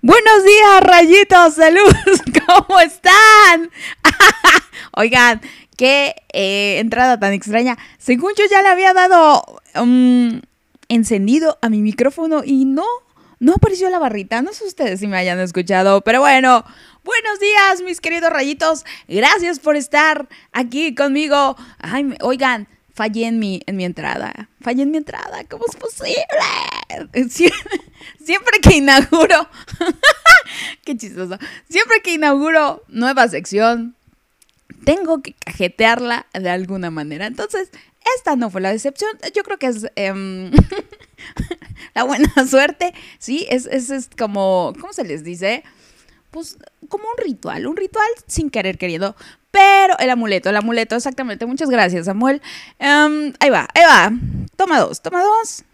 Buenos días, rayitos de luz. ¿Cómo están? Oigan, qué eh, entrada tan extraña. Según yo ya le había dado um, encendido a mi micrófono y no, no apareció la barrita. No sé ustedes si me hayan escuchado, pero bueno. Buenos días, mis queridos rayitos. Gracias por estar aquí conmigo. Ay, oigan, fallé en mi, en mi entrada. Fallé en mi entrada. ¿Cómo es posible? Siempre, que inauguro. Qué chistoso. Siempre que inauguro nueva sección, tengo que cajetearla de alguna manera. Entonces, esta no fue la decepción. Yo creo que es em, la buena suerte. Sí, es, es, es como, ¿cómo se les dice? Pues como un ritual, un ritual sin querer queriendo. Pero el amuleto, el amuleto, exactamente. Muchas gracias, Samuel. Em, ahí va, ahí va. Toma dos, toma dos.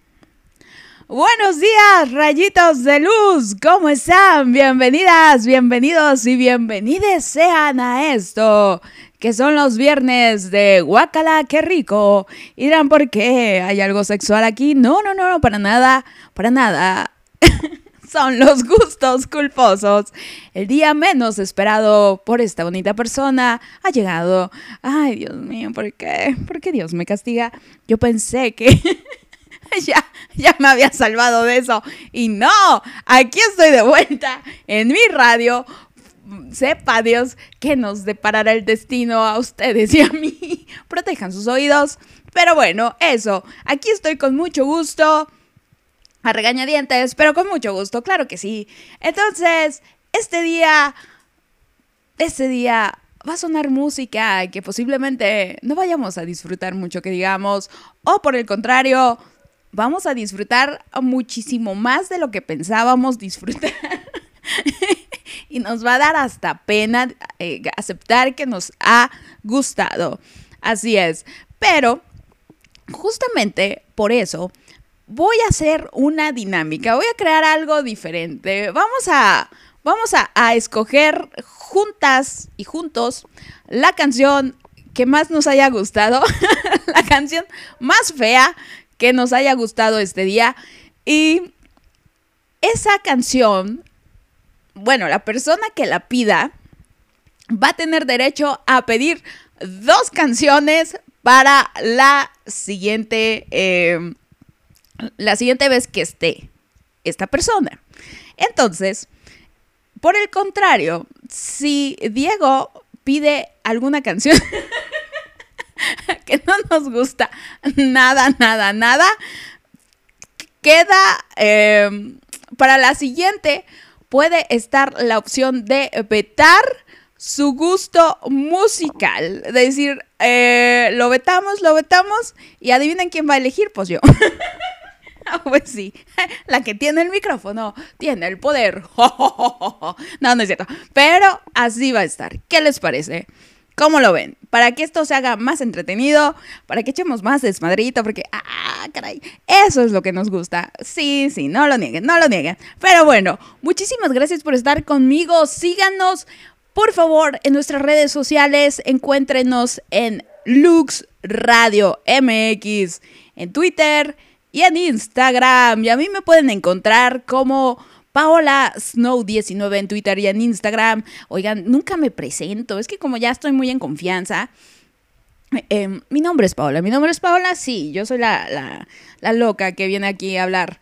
Buenos días, rayitos de luz. ¿Cómo están? Bienvenidas, bienvenidos y bienvenides sean a esto, que son los viernes de Guacala, qué rico. Y dirán, ¿por qué? ¿Hay algo sexual aquí? No, no, no, no, para nada, para nada. son los gustos culposos. El día menos esperado por esta bonita persona ha llegado. Ay, Dios mío, ¿por qué? ¿Por qué Dios me castiga? Yo pensé que ya, ya me había salvado de eso. Y no, aquí estoy de vuelta en mi radio. Sepa Dios que nos deparará el destino a ustedes y a mí. Protejan sus oídos. Pero bueno, eso. Aquí estoy con mucho gusto a regañadientes, pero con mucho gusto, claro que sí. Entonces, este día, este día va a sonar música que posiblemente no vayamos a disfrutar mucho, que digamos, o por el contrario, vamos a disfrutar muchísimo más de lo que pensábamos disfrutar. y nos va a dar hasta pena eh, aceptar que nos ha gustado. Así es. Pero, justamente por eso, voy a hacer una dinámica, voy a crear algo diferente. Vamos a, vamos a, escoger juntas y juntos la canción que más nos haya gustado, la canción más fea que nos haya gustado este día. Y esa canción, bueno, la persona que la pida va a tener derecho a pedir dos canciones para la siguiente eh, la siguiente vez que esté esta persona. Entonces, por el contrario, si Diego pide alguna canción que no nos gusta nada, nada, nada, queda em, para la siguiente puede estar la opción de vetar su gusto musical. Es decir, eh, lo vetamos, lo vetamos y adivinen quién va a elegir, pues yo. pues sí, la que tiene el micrófono tiene el poder. no, no es cierto. Pero así va a estar. ¿Qué les parece? ¿Cómo lo ven? Para que esto se haga más entretenido, para que echemos más desmadrito, porque, ah, caray, eso es lo que nos gusta. Sí, sí, no lo nieguen, no lo nieguen. Pero bueno, muchísimas gracias por estar conmigo. Síganos, por favor, en nuestras redes sociales. Encuéntrenos en Lux Radio MX, en Twitter, y en Instagram. Y a mí me pueden encontrar como Paola Snow 19 en Twitter y en Instagram. Oigan, nunca me presento, es que como ya estoy muy en confianza. Em, mi nombre es Paola, mi nombre es Paola, sí, yo soy la, la loca que viene aquí a hablar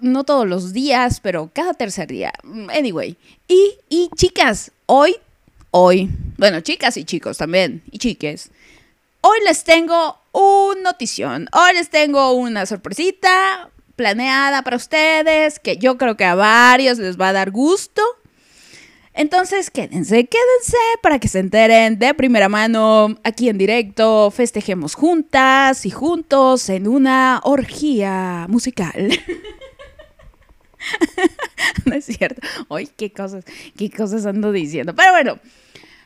no todos los días, pero cada tercer día. Anyway. Y, y chicas, hoy, hoy, bueno, chicas y chicos también, y chiques, hoy les tengo un notición. Hoy les tengo una sorpresita planeada para ustedes que yo creo que a varios les va a dar gusto. Entonces, quédense, quédense para que se enteren de primera mano, aquí en directo, festejemos juntas y juntos en una orgía musical. no es cierto. Ay, qué cosas, qué cosas ando diciendo. Pero bueno,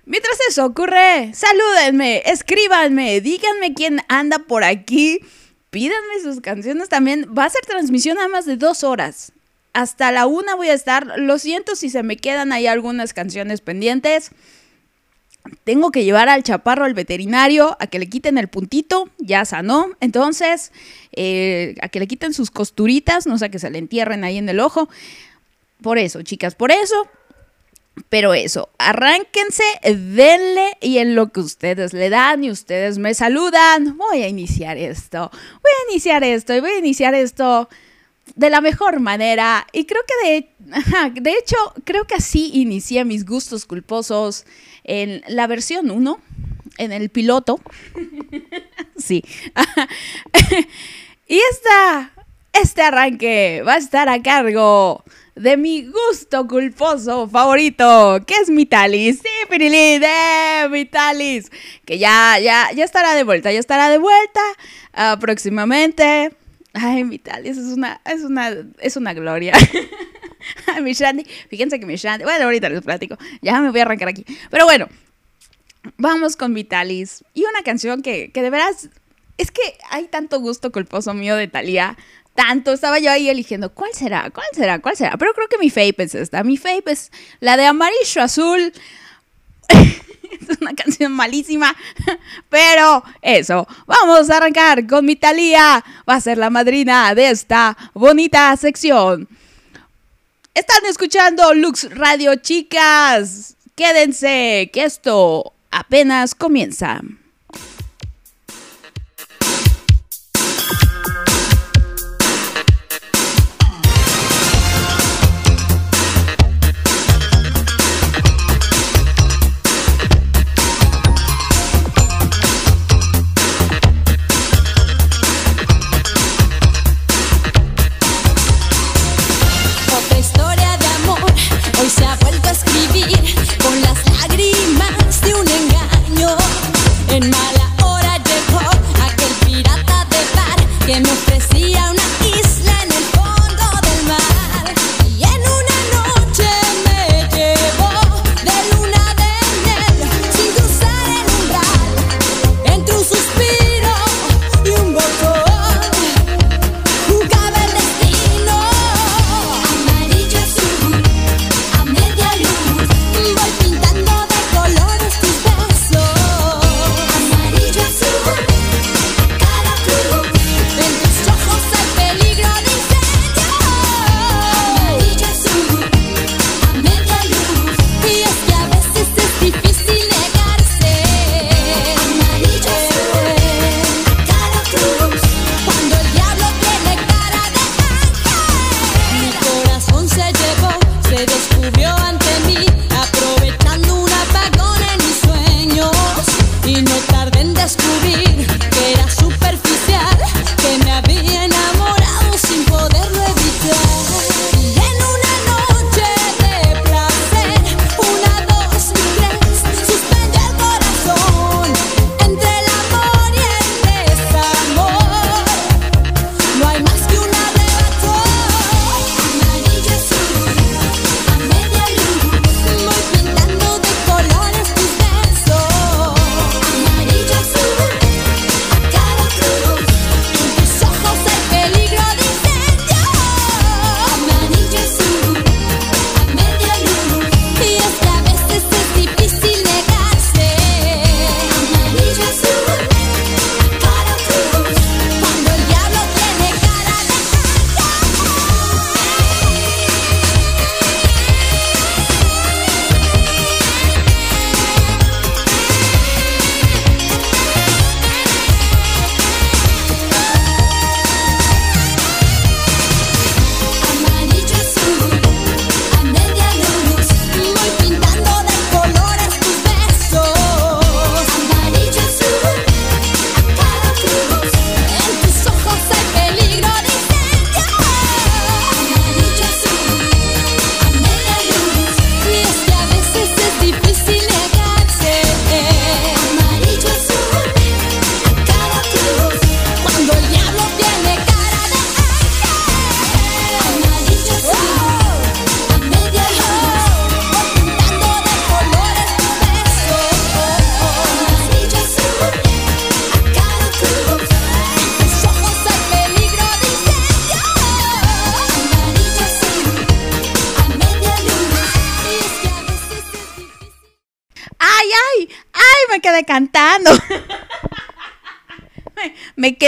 Mientras eso ocurre, salúdenme, escríbanme, díganme quién anda por aquí, pídanme sus canciones también. Va a ser transmisión a más de dos horas. Hasta la una voy a estar. Lo siento si se me quedan ahí algunas canciones pendientes. Tengo que llevar al chaparro al veterinario a que le quiten el puntito, ya sanó. Entonces, eh, a que le quiten sus costuritas, no sé, que se le entierren ahí en el ojo. por eso, chicas, por eso. Pero eso, arránquense, denle y en lo que ustedes le dan y ustedes me saludan, voy a iniciar esto, voy a iniciar esto y voy a iniciar esto de la mejor manera. Y creo que de, de hecho, creo que así inicié mis gustos culposos en la versión 1, en el piloto. sí. y esta, este arranque va a estar a cargo de mi gusto culposo favorito, que es Mitalis. Sí, Pirili, de. Que ya, ya, ya estará de vuelta, ya estará de vuelta próximamente. Ay, Mitalis es una, es una, es una gloria. mi Shandy, fíjense que mi Shandy, bueno, ahorita les platico, ya me voy a arrancar aquí. Pero bueno, vamos con Vitalis. Y una canción que, que de veras, es que hay tanto gusto culposo mío de Thalía tanto. Estaba yo ahí eligiendo, ¿cuál será? ¿Cuál será? ¿Cuál será? Pero creo que mi fape es esta. Mi fape es la de Amarillo Azul. es una canción malísima, pero eso. Vamos a arrancar con mi Talía. Va a ser la madrina de esta bonita sección. Están escuchando Lux Radio, chicas. Quédense, que esto apenas comienza.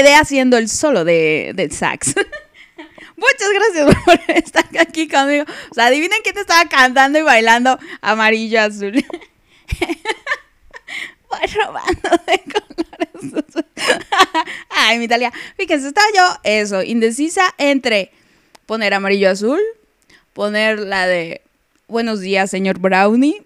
Quedé haciendo el solo de, del sax. Muchas gracias por estar aquí conmigo. O sea, adivinen quién te estaba cantando y bailando amarillo azul. Voy robando de colores. Ay, mi Italia. Fíjense, estaba yo, eso, indecisa entre poner amarillo azul, poner la de buenos días, señor Brownie,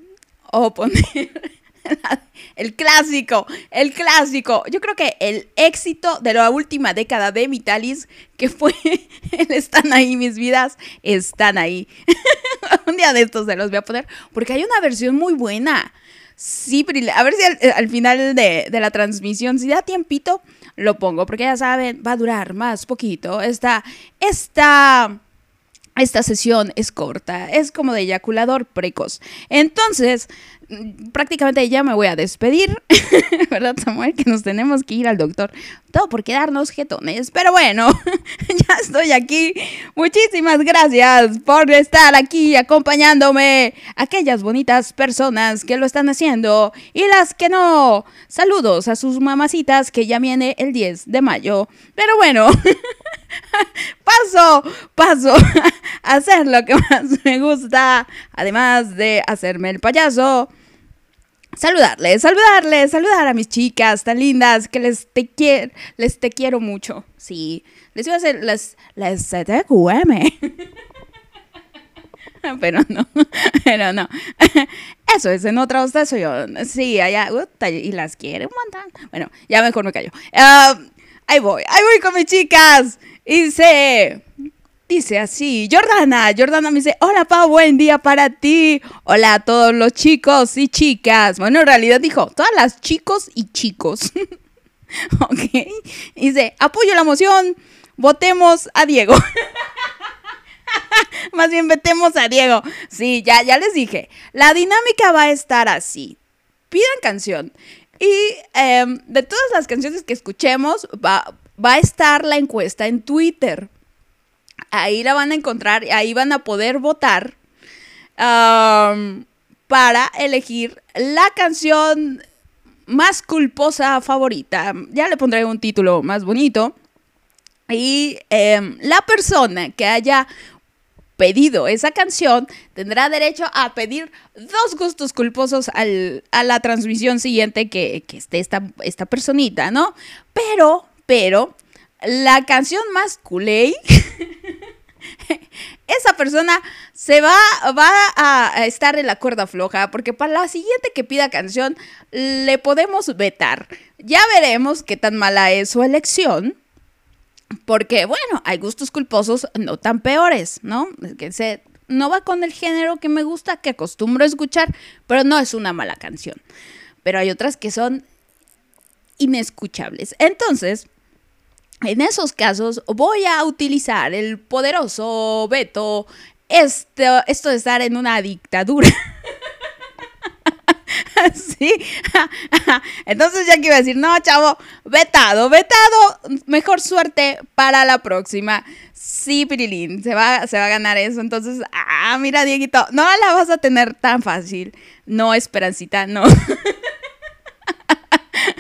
o poner el clásico, el clásico. Yo creo que el éxito de la última década de Vitalis, que fue el Están ahí mis vidas, están ahí. Un día de estos se los voy a poner, porque hay una versión muy buena. Sí, a ver si al, final de, de, la transmisión, si da tiempito, lo pongo, porque ya saben, va a durar más poquito. Esta, esta esta sesión es corta, es como de eyaculador precoz. Entonces, prácticamente ya me voy a despedir, ¿verdad, Samuel? Que nos tenemos que ir al doctor. Todo por quedarnos jetones. Pero bueno, ya estoy aquí. Muchísimas gracias por estar aquí acompañándome. Aquellas bonitas personas que lo están haciendo y las que no. Saludos a sus mamacitas que ya viene el 10 de mayo. Pero bueno. paso, paso a hacer lo que más me gusta, además de hacerme el payaso. Saludarles, saludarles, saludar a mis chicas tan lindas que les te, quiero, les te quiero mucho. Sí, les iba a hacer las, las TQM. pero no, pero no. Eso es en otra estación. Sí, allá, y las quiere un montón. Bueno, ya mejor me callo. Ah, ahí voy, ahí voy con mis chicas. Y dice, dice así, Jordana, Jordana me dice, hola Pau, buen día para ti. Hola a todos los chicos y chicas. Bueno, en realidad dijo, todas las chicos y chicos. ok. Dice, apoyo la moción, votemos a Diego. Más bien vetemos a Diego. Sí, ya, ya les dije. La dinámica va a estar así. Pidan canción. Y em, de todas las canciones que escuchemos, va, va a estar la encuesta en Twitter. Ahí la van a encontrar, ahí van a poder votar para elegir la canción más culposa favorita. Ya le pondré un título más bonito. Y em, la persona que haya pedido esa canción tendrá derecho a pedir dos gustos culposos a la transmisión siguiente que, que esté esta, esta personita, ¿no? Pero pero la canción más culé, esa persona se va, va a estar en la cuerda floja, porque para la siguiente que pida canción le podemos vetar. Ya veremos qué tan mala es su elección. Porque, bueno, hay gustos culposos no tan peores, ¿no? Que se, no va con el género que me gusta, que acostumbro a escuchar, pero no es una mala canción. Pero hay otras que son inescuchables. Entonces, en esos casos voy a utilizar el poderoso veto, esto, esto de estar en una dictadura. sí. Entonces ya que iba a decir, no, chavo, vetado, vetado, mejor suerte para la próxima. Sí, Pirilín, se va, se va a ganar eso. Entonces, ah, mira, Dieguito, no la vas a tener tan fácil. No, Esperancita, no.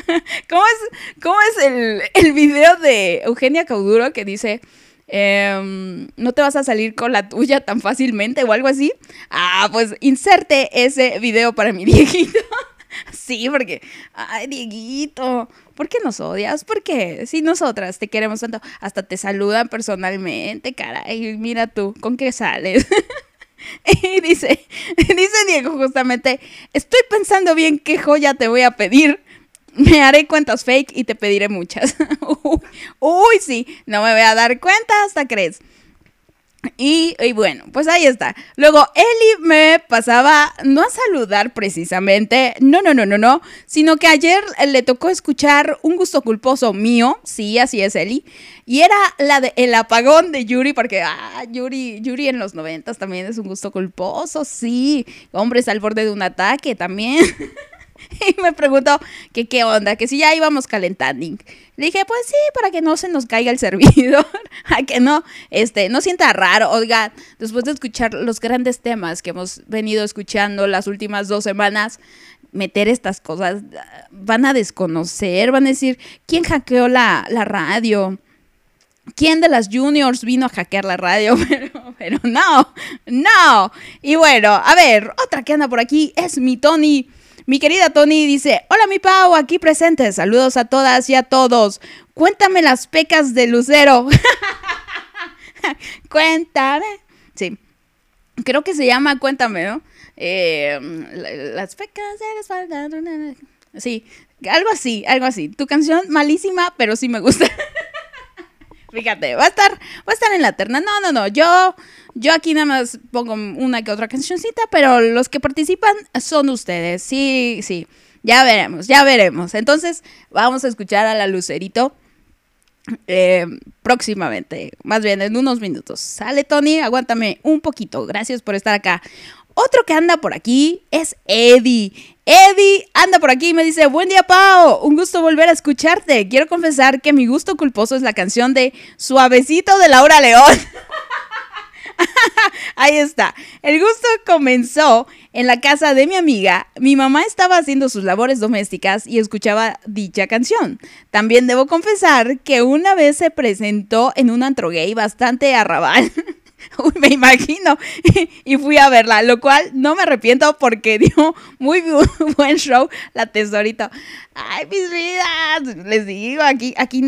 ¿Cómo es, cómo es el, el, video de Eugenia Cauduro que dice, em, no te vas a salir con la tuya tan fácilmente o algo así? Ah, pues inserte ese video para mi Dieguito. sí, porque, ay, Dieguito, ¿por qué nos odias? ¿Por qué? Si nosotras te queremos tanto, hasta te saludan personalmente, caray, mira tú, ¿con qué sales? y dice, dice Diego justamente, estoy pensando bien qué joya te voy a pedir me haré cuentas fake y te pediré muchas. Uy, sí, no me voy a dar cuenta hasta crees. Y, y, bueno, pues ahí está. Luego Eli me pasaba no a saludar precisamente, no, no, no, no, no, sino que ayer le tocó escuchar un gusto culposo mío, sí, así es Eli, y era la de el apagón de Yuri, porque ah, Yuri, Yuri en los noventas también es un gusto culposo, sí, hombres al borde de un ataque también. y me preguntó que qué onda, que si ya íbamos calentando. Le dije, pues sí, para que no se nos caiga el servidor, a que no, este, no sienta raro. Oiga, después de escuchar los grandes temas que hemos venido escuchando las últimas dos semanas, meter estas cosas, van a desconocer, van a decir, ¿quién hackeó la, la radio? ¿Quién de las juniors vino a hackear la radio? Pero, pero no, no. Y bueno, a ver, otra que anda por aquí es mi Tony. Mi querida Tony dice, hola mi Pau, aquí presente, saludos a todas y a todos. Cuéntame las pecas de Lucero. Cuéntame. Sí, creo que se llama Cuéntame, ¿no? Eh, las pecas de Sí, algo así, algo así. Tu canción malísima, pero sí me gusta. Fíjate, va a estar, va a estar en la terna. No, no, no. Yo, yo aquí nada más pongo una que otra cancioncita, pero los que participan son ustedes. Sí, sí. Ya veremos, ya veremos. Entonces, vamos a escuchar a la Lucerito. Eh, próximamente, más bien en unos minutos. Sale Tony, aguántame un poquito. Gracias por estar acá. Otro que anda por aquí es Eddie. Eddie anda por aquí y me dice, buen día Pau, un gusto volver a escucharte. Quiero confesar que mi gusto culposo es la canción de Suavecito de Laura León. Ahí está. El gusto comenzó en la casa de mi amiga. Mi mamá estaba haciendo sus labores domésticas y escuchaba dicha canción. También debo confesar que una vez se presentó en un antro gay bastante arrabal. me imagino. y fui a verla, lo cual no me arrepiento porque dio muy buen show la tesorito. Ay, mis vidas, les digo, aquí, aquí,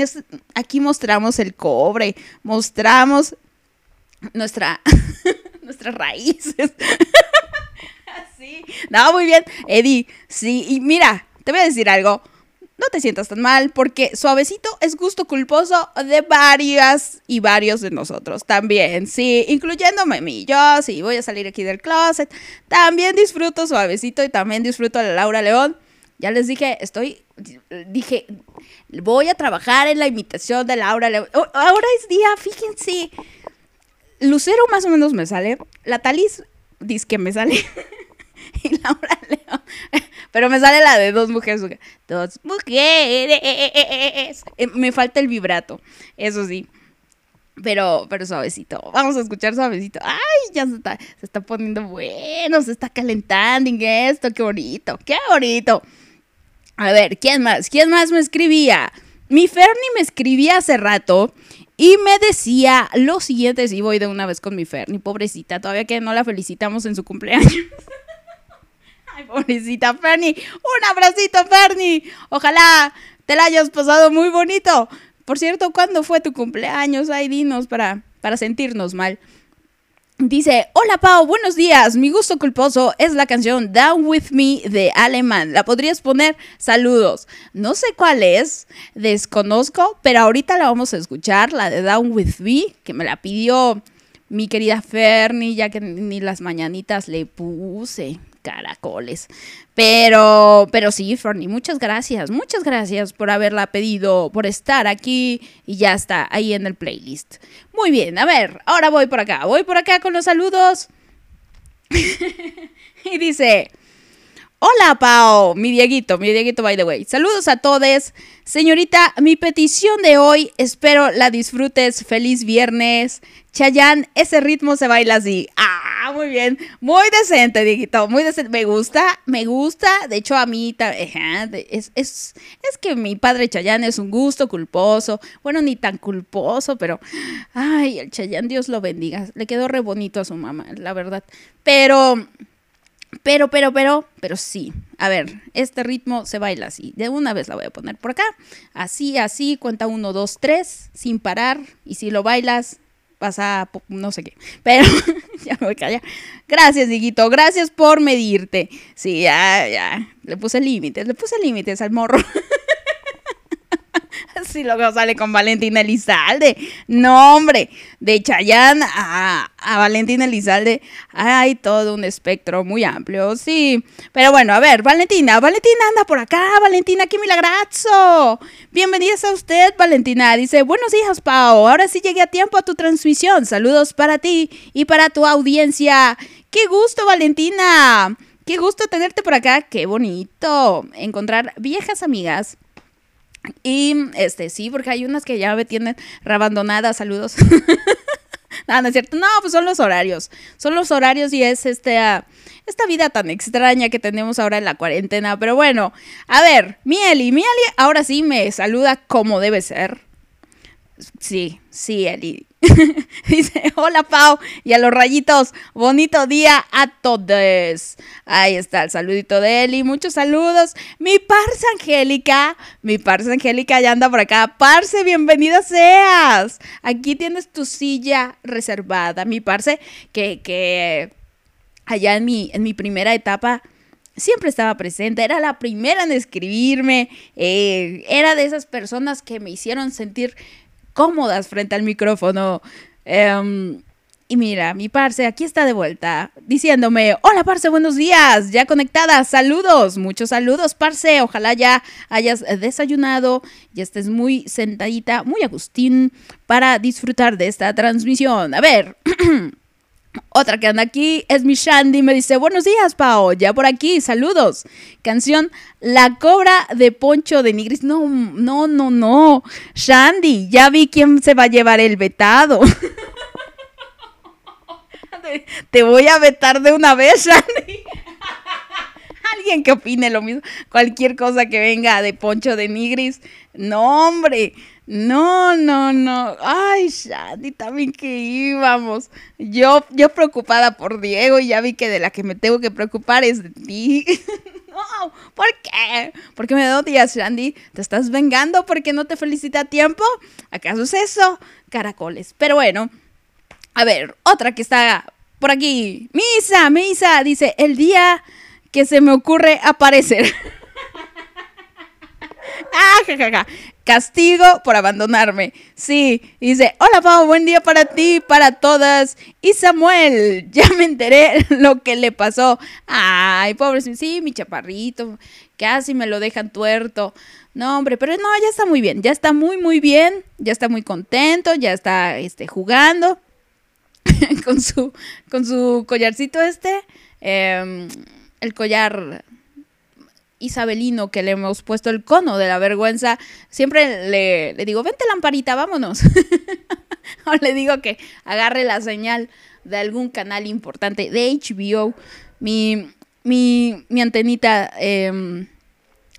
aquí mostramos el cobre, mostramos nuestra, nuestras raíces. sí, no, muy bien, Eddie, sí, y mira, te voy a decir algo no te sientas tan mal porque suavecito es gusto culposo de varias y varios de nosotros también, sí, incluyéndome a mí. Yo sí voy a salir aquí del closet. También disfruto suavecito y también disfruto de Laura León. Ya les dije, estoy, dije, voy a trabajar en la imitación de Laura León. Ahora es día, fíjense. Lucero más o menos me sale. La Talis dice que me sale. Laura León. Pero me sale la de dos mujeres. Dos mujeres. Eh, me falta el vibrato, eso sí. Pero, pero suavecito. Vamos a escuchar suavecito. Ay, ya se está, se está poniendo bueno, se está calentando en esto. Qué bonito, qué bonito. A ver, ¿quién más? ¿Quién más me escribía? Mi Ferni me escribía hace rato y me decía lo siguiente. Si voy de una vez con mi Ferni, pobrecita, todavía que no la felicitamos en su cumpleaños. Ay, pobrecita Fernie. Un abracito, Fernie. Ojalá te la hayas pasado muy bonito. Por cierto, ¿cuándo fue tu cumpleaños? Ay, dinos para, para sentirnos mal. Dice, hola Pau, buenos días. Mi gusto culposo es la canción Down With Me de Alemán. ¿La podrías poner? Saludos. No sé cuál es, desconozco, pero ahorita la vamos a escuchar, la de Down With Me, que me la pidió mi querida Fernie, ya que ni las mañanitas le puse caracoles. Pero, pero sí, Fernie, muchas gracias, muchas gracias por haberla pedido, por estar aquí y ya está ahí en el playlist. Muy bien, a ver, ahora voy por acá, voy por acá con los saludos. y dice, hola Pau, mi Dieguito, mi Dieguito by the way. Saludos a todos. Señorita, mi petición de hoy, espero la disfrutes. Feliz viernes. Chayanne, ese ritmo se baila así. Ah, muy bien. Muy decente, Dieguito. Muy decente. Me gusta, me gusta. De hecho, a mí es, es, es que mi padre Chayanne es un gusto culposo. Bueno, ni tan culposo, pero. Ay, el Chayanne, Dios lo bendiga. Le quedó re bonito a su mamá, la verdad. Pero. Pero, pero, pero, pero sí. A ver, este ritmo se baila así. De una vez la voy a poner por acá. Así, así, cuenta uno, dos, tres, sin parar. Y si lo bailas, pasa, no sé qué. Pero ya me voy a callar. Gracias, Diguito. Gracias por medirte. Sí, ya, ya. Le puse límites. Le puse límites al morro. Si luego sale con Valentina Elizalde. No, hombre. De Chayanne a, a Valentina Elizalde hay todo un espectro muy amplio, sí. Pero bueno, a ver, Valentina. Valentina anda por acá. Valentina, qué milagrazo. Bienvenidas a usted, Valentina. Dice, buenos días, Pau. Ahora sí llegué a tiempo a tu transmisión. Saludos para ti y para tu audiencia. Qué gusto, Valentina. Qué gusto tenerte por acá. Qué bonito encontrar viejas amigas y este, sí, porque hay unas que ya me tienen reabandonadas. Saludos. no, no es cierto. No, pues son los horarios. Son los horarios y es este, esta vida tan extraña que tenemos ahora en la cuarentena. Pero bueno, a ver, Mieli, Mieli ahora sí me saluda como debe ser. Sí, sí, Eli. Dice, hola Pau, y a los rayitos, bonito día a todos. Ahí está el saludito de Eli, muchos saludos. Mi Parse Angélica, mi Parse Angélica ya anda por acá. Parse, bienvenida seas. Aquí tienes tu silla reservada, mi Parse, que, que allá en mi, en mi primera etapa siempre estaba presente, era la primera en escribirme, eh, era de esas personas que me hicieron sentir cómodas frente al micrófono. Em, y mira, mi parce aquí está de vuelta diciéndome, hola parce, buenos días, ya conectada, saludos, muchos saludos parce, ojalá ya hayas desayunado, ya estés muy sentadita, muy Agustín, para disfrutar de esta transmisión. A ver. Otra que anda aquí es mi Shandy. Me dice, buenos días, Pao. Ya por aquí, saludos. Canción La Cobra de Poncho de Nigris. No, no, no, no. Shandy, ya vi quién se va a llevar el vetado. Te voy a vetar de una vez, Shandy. Alguien que opine lo mismo. Cualquier cosa que venga de Poncho de Nigris. No, hombre. No, no, no. Ay, Shandy, también que íbamos. Yo, yo preocupada por Diego y ya vi que de la que me tengo que preocupar es de ti. no, ¿por qué? ¿Por qué me odias, Shandy? ¿Te estás vengando porque no te felicita a tiempo? ¿Acaso es eso? Caracoles. Pero bueno, a ver, otra que está por aquí. Misa, Misa, dice, el día que se me ocurre aparecer. ah. Castigo por abandonarme. Sí, dice, hola Pau, buen día para ti, para todas. Y Samuel, ya me enteré lo que le pasó. Ay, pobre, sí, mi chaparrito, casi me lo dejan tuerto. No, hombre, pero no, ya está muy bien, ya está muy, muy bien, ya está muy contento, ya está este, jugando con, su, con su collarcito este, em, el collar isabelino que le hemos puesto el cono de la vergüenza, siempre le, digo, vente lamparita, vámonos. o le digo que agarre la señal de algún canal importante de HBO. Mi, mi, mi antenita, em,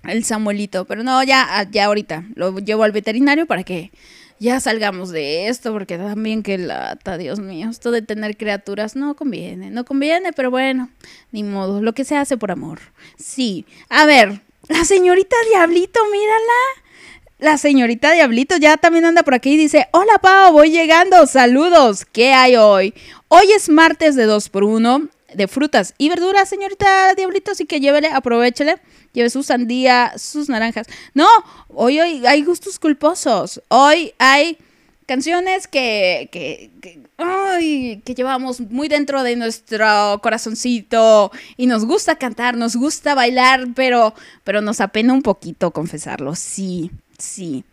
el Samuelito. Pero no, ya, ya ahorita lo llevo al veterinario para que ya salgamos de esto, porque también que lata, Dios mío, esto de tener criaturas no conviene, no conviene, pero bueno, ni modo, lo que se hace por amor. Sí, a ver, la señorita Diablito, mírala. La señorita Diablito ya también anda por aquí y dice, hola Pau, voy llegando, saludos, ¿qué hay hoy? Hoy es martes de 2 por 1 de frutas y verduras, señorita Diablito, así que llévele, aprovechele lleve su sandía, sus naranjas. No, hoy, hoy hay gustos culposos. Hoy hay canciones que, que, que, llevamos muy dentro de nuestro corazoncito y nos gusta cantar, nos gusta bailar, pero, pero nos apena un poquito confesarlo. Sí, sí.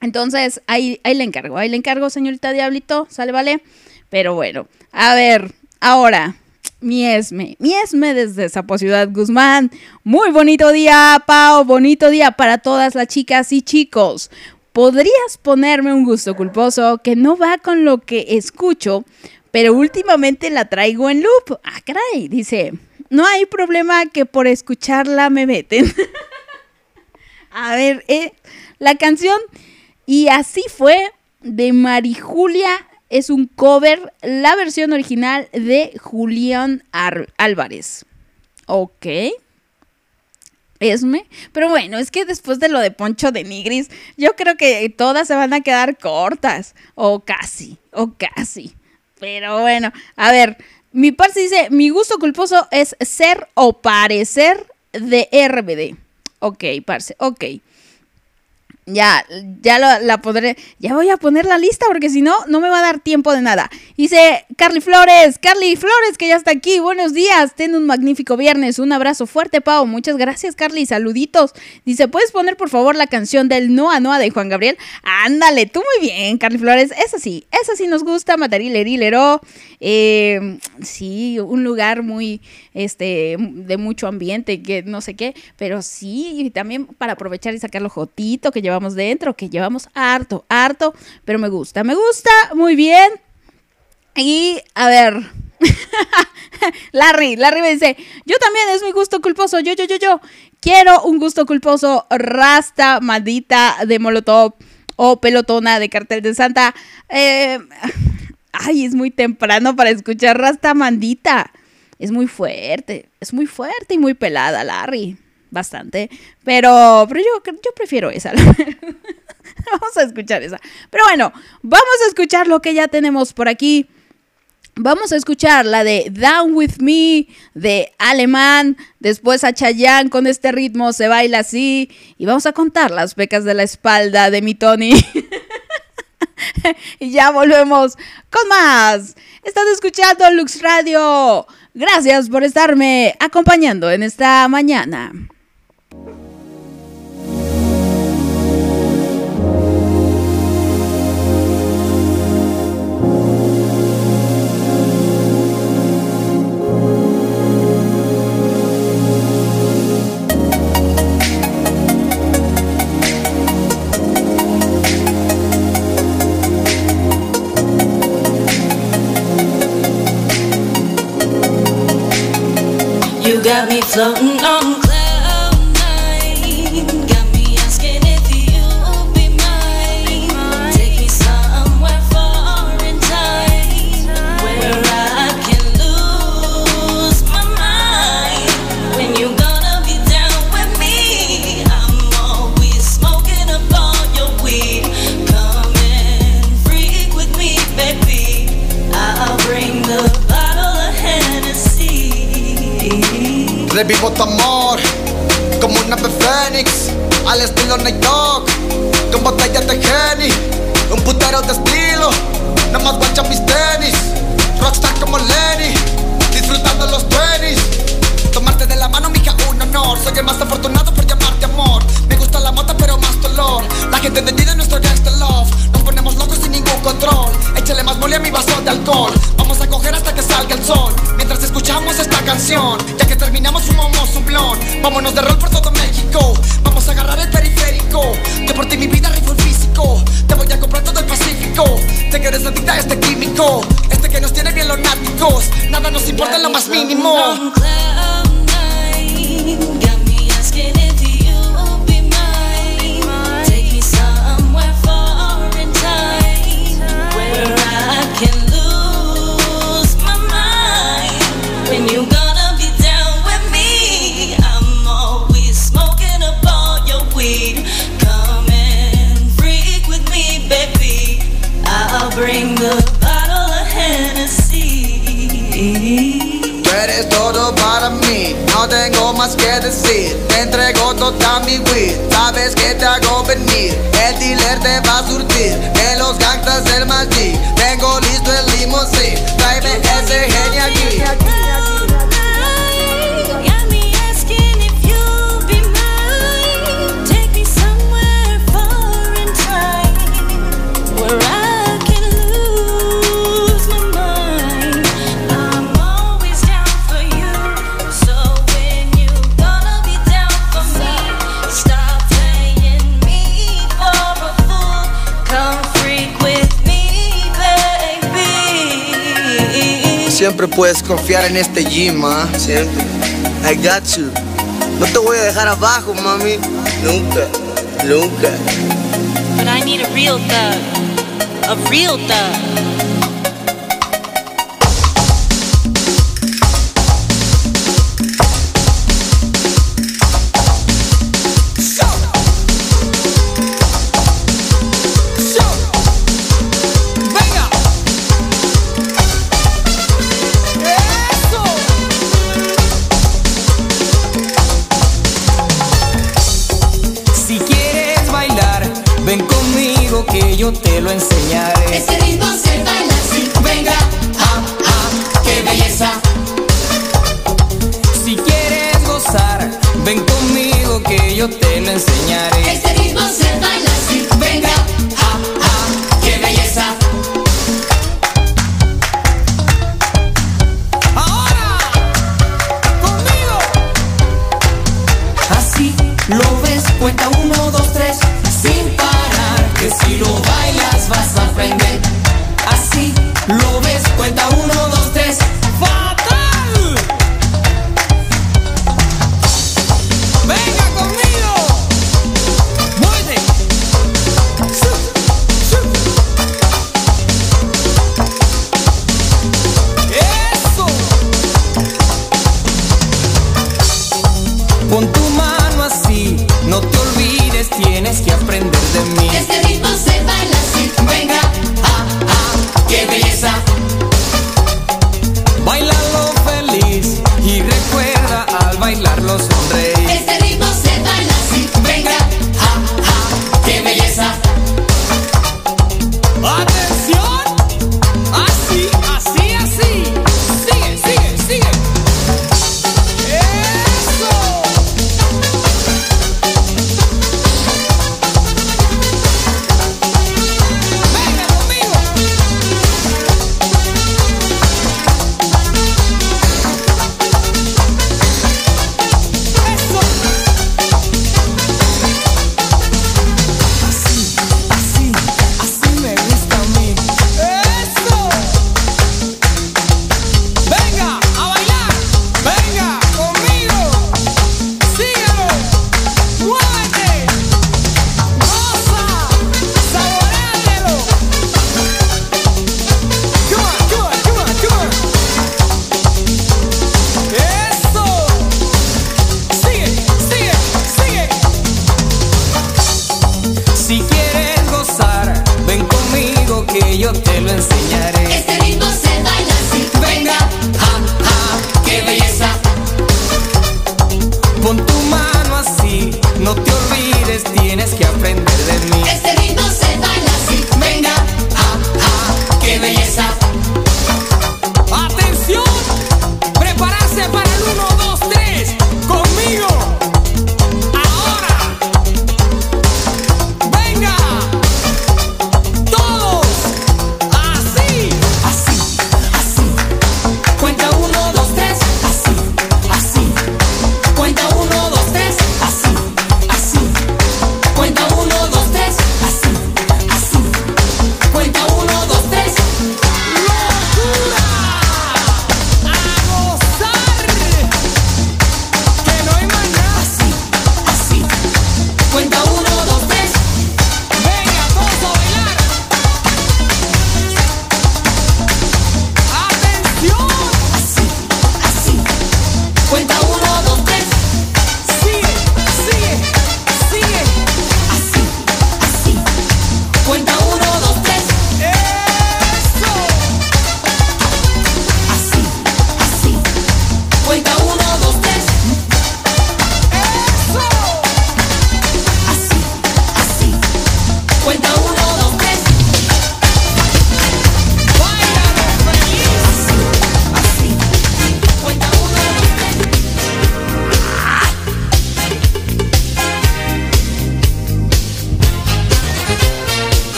Entonces, ahí, ahí le encargo, ahí le encargo, señorita Diablito, sale, vale. Pero bueno, a ver, ahora, Miesme, Miesme desde Zapo Ciudad Guzmán. Muy bonito día, Pau, bonito día para todas las chicas y chicos. ¿Podrías ponerme un gusto culposo que no va con lo que escucho, pero últimamente la traigo en loop? Ah, caray, dice, no hay problema que por escucharla me meten. A ver, eh, la canción y así fue de Marijulia es un cover, la versión original de Julián Álvarez. Ok. Esme. Pero bueno, es que después de lo de Poncho de Nigris, yo creo que todas se van a quedar cortas. O casi, o casi. Pero bueno, a ver, mi parce dice, mi gusto culposo es ser o parecer de RBD. Ok, parce, ok. Ya, ya la podré, ya voy a poner la lista porque si no, no me va a dar tiempo de nada. Dice Carly Flores, Carly Flores que ya está aquí, buenos días, ten un magnífico viernes, un abrazo fuerte Pau, muchas gracias Carly, saluditos. Dice, ¿puedes poner por favor la canción del Noa Noa de Juan Gabriel? Ándale, tú muy bien Carly Flores, esa sí, esa sí nos gusta, Matarilerilero, eh, sí, un lugar muy, este, de mucho ambiente, que no sé qué, pero sí, y también para aprovechar y sacar lo jotito que llevamos dentro, que llevamos harto, harto, pero me gusta, me gusta, muy bien. Y a ver, Larry, Larry me dice, yo también es mi gusto culposo, yo, yo, yo, yo, quiero un gusto culposo rasta, maldita de Molotov. o Pelotona de Cartel de Santa. Eh, ay, es muy temprano para escuchar Rastamandita. Es muy fuerte, es muy fuerte y muy pelada, Larry. Bastante. Pero, pero yo, yo prefiero esa. vamos a escuchar esa. Pero bueno, vamos a escuchar lo que ya tenemos por aquí. Vamos a escuchar la de Down With Me de Alemán. Después a Chayanne con este ritmo se baila así. Y vamos a contar las becas de la espalda de mi Tony. y ya volvemos con más. Estás escuchando Lux Radio. Gracias por estarme acompañando en esta mañana. Got me floating on Revivo tu amor como un ave fénix Al estilo Night Dog Con botellas de Henny Un putero de estilo Nada más guacha mis tenis Rockstar como Lenny Disfrutando los 20 Tomarte de la mano, mija, un honor Soy el más afortunado por llamarte amor. Me gusta la moto, pero más dolor La gente entendida en nuestro gangster love. Nos ponemos locos sin ningún control Échale más mole a mi vaso de alcohol. Vamos a coger hasta que salga el sol Ya que terminamos fumamos un blon. Vámonos de rol por todo México. Vamos a agarrar el periférico. Que por ti mi vida rifle el físico. Te voy a comprar todo el Pacífico. Te que eres adicta a este químico. Este que nos tiene bien los náticos Nada nos importa en lo más mínimo bring the bottle of Hennessy. Tú eres todo para mí, no tengo más que decir. Te entrego toda mi weed, sabes que te hago venir. El dealer te va a surtir, de los gangsters del Maggi. Tengo listo el limousine, tráeme ese genio aquí. Siempre puedes confiar en este gym, ¿ah? Siempre. I got you. No te voy a dejar abajo, mami. Nunca. Nunca. But I need a real thug. A real thug.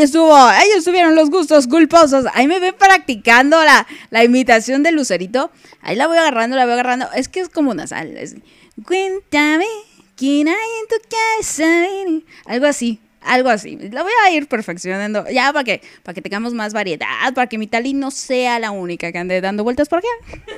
Ahí estuvo, ahí estuvieron los gustos culposos. Ahí me ven practicando la, la imitación del lucerito. Ahí la voy agarrando, la voy agarrando. Es que es como una sal. es, Cuéntame, ¿quién hay en tu casa? Algo así, algo así. La voy a ir perfeccionando. Ya para que, para que tengamos más variedad, para que mi Tali no sea la única que ande dando vueltas por acá.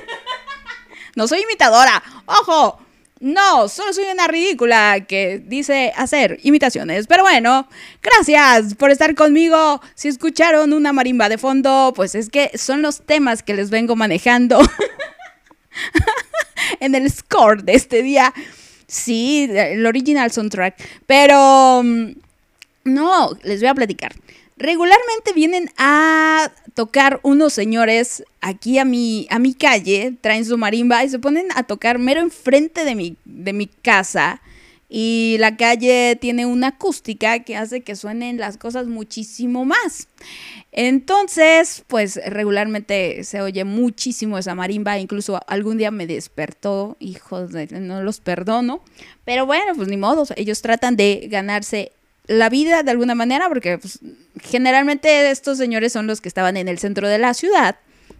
No soy imitadora. ¡Ojo! No, solo soy una ridícula que dice hacer imitaciones. Pero bueno, gracias por estar conmigo. Si escucharon una marimba de fondo, pues es que son los temas que les vengo manejando en el score de este día. Sí, el original soundtrack. Pero mm, no, les voy a platicar. Regularmente vienen a tocar unos señores aquí a mi, a mi calle, traen su marimba y se ponen a tocar mero enfrente de mi, de mi casa. Y la calle tiene una acústica que hace que suenen las cosas muchísimo más. Entonces, pues regularmente se oye muchísimo esa marimba. Incluso algún día me despertó, hijos de, no los perdono. Pero bueno, pues ni modo, ellos tratan de ganarse la vida de alguna manera, porque pues, generalmente estos señores son los que estaban en el centro de la ciudad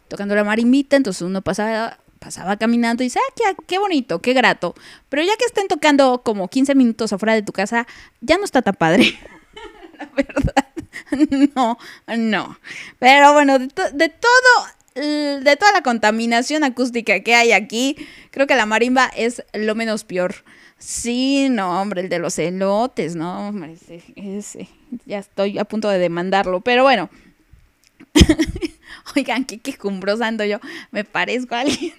tocando la marimbita, entonces uno pasaba, pasaba caminando y dice, ah, qué, bonito, qué grato. Pero ya que estén tocando como 15 minutos afuera de tu casa, ya no está tan padre. la verdad. No, no. Pero bueno, de, to- de todo de toda la contaminación acústica que hay aquí, creo que la marimba es lo menos peor. Sí, no, hombre, el de los elotes, no, hombre, ese, ese, ya estoy a punto de demandarlo, pero bueno. Oigan, qué quejumbrosa ando yo, me parezco a alguien.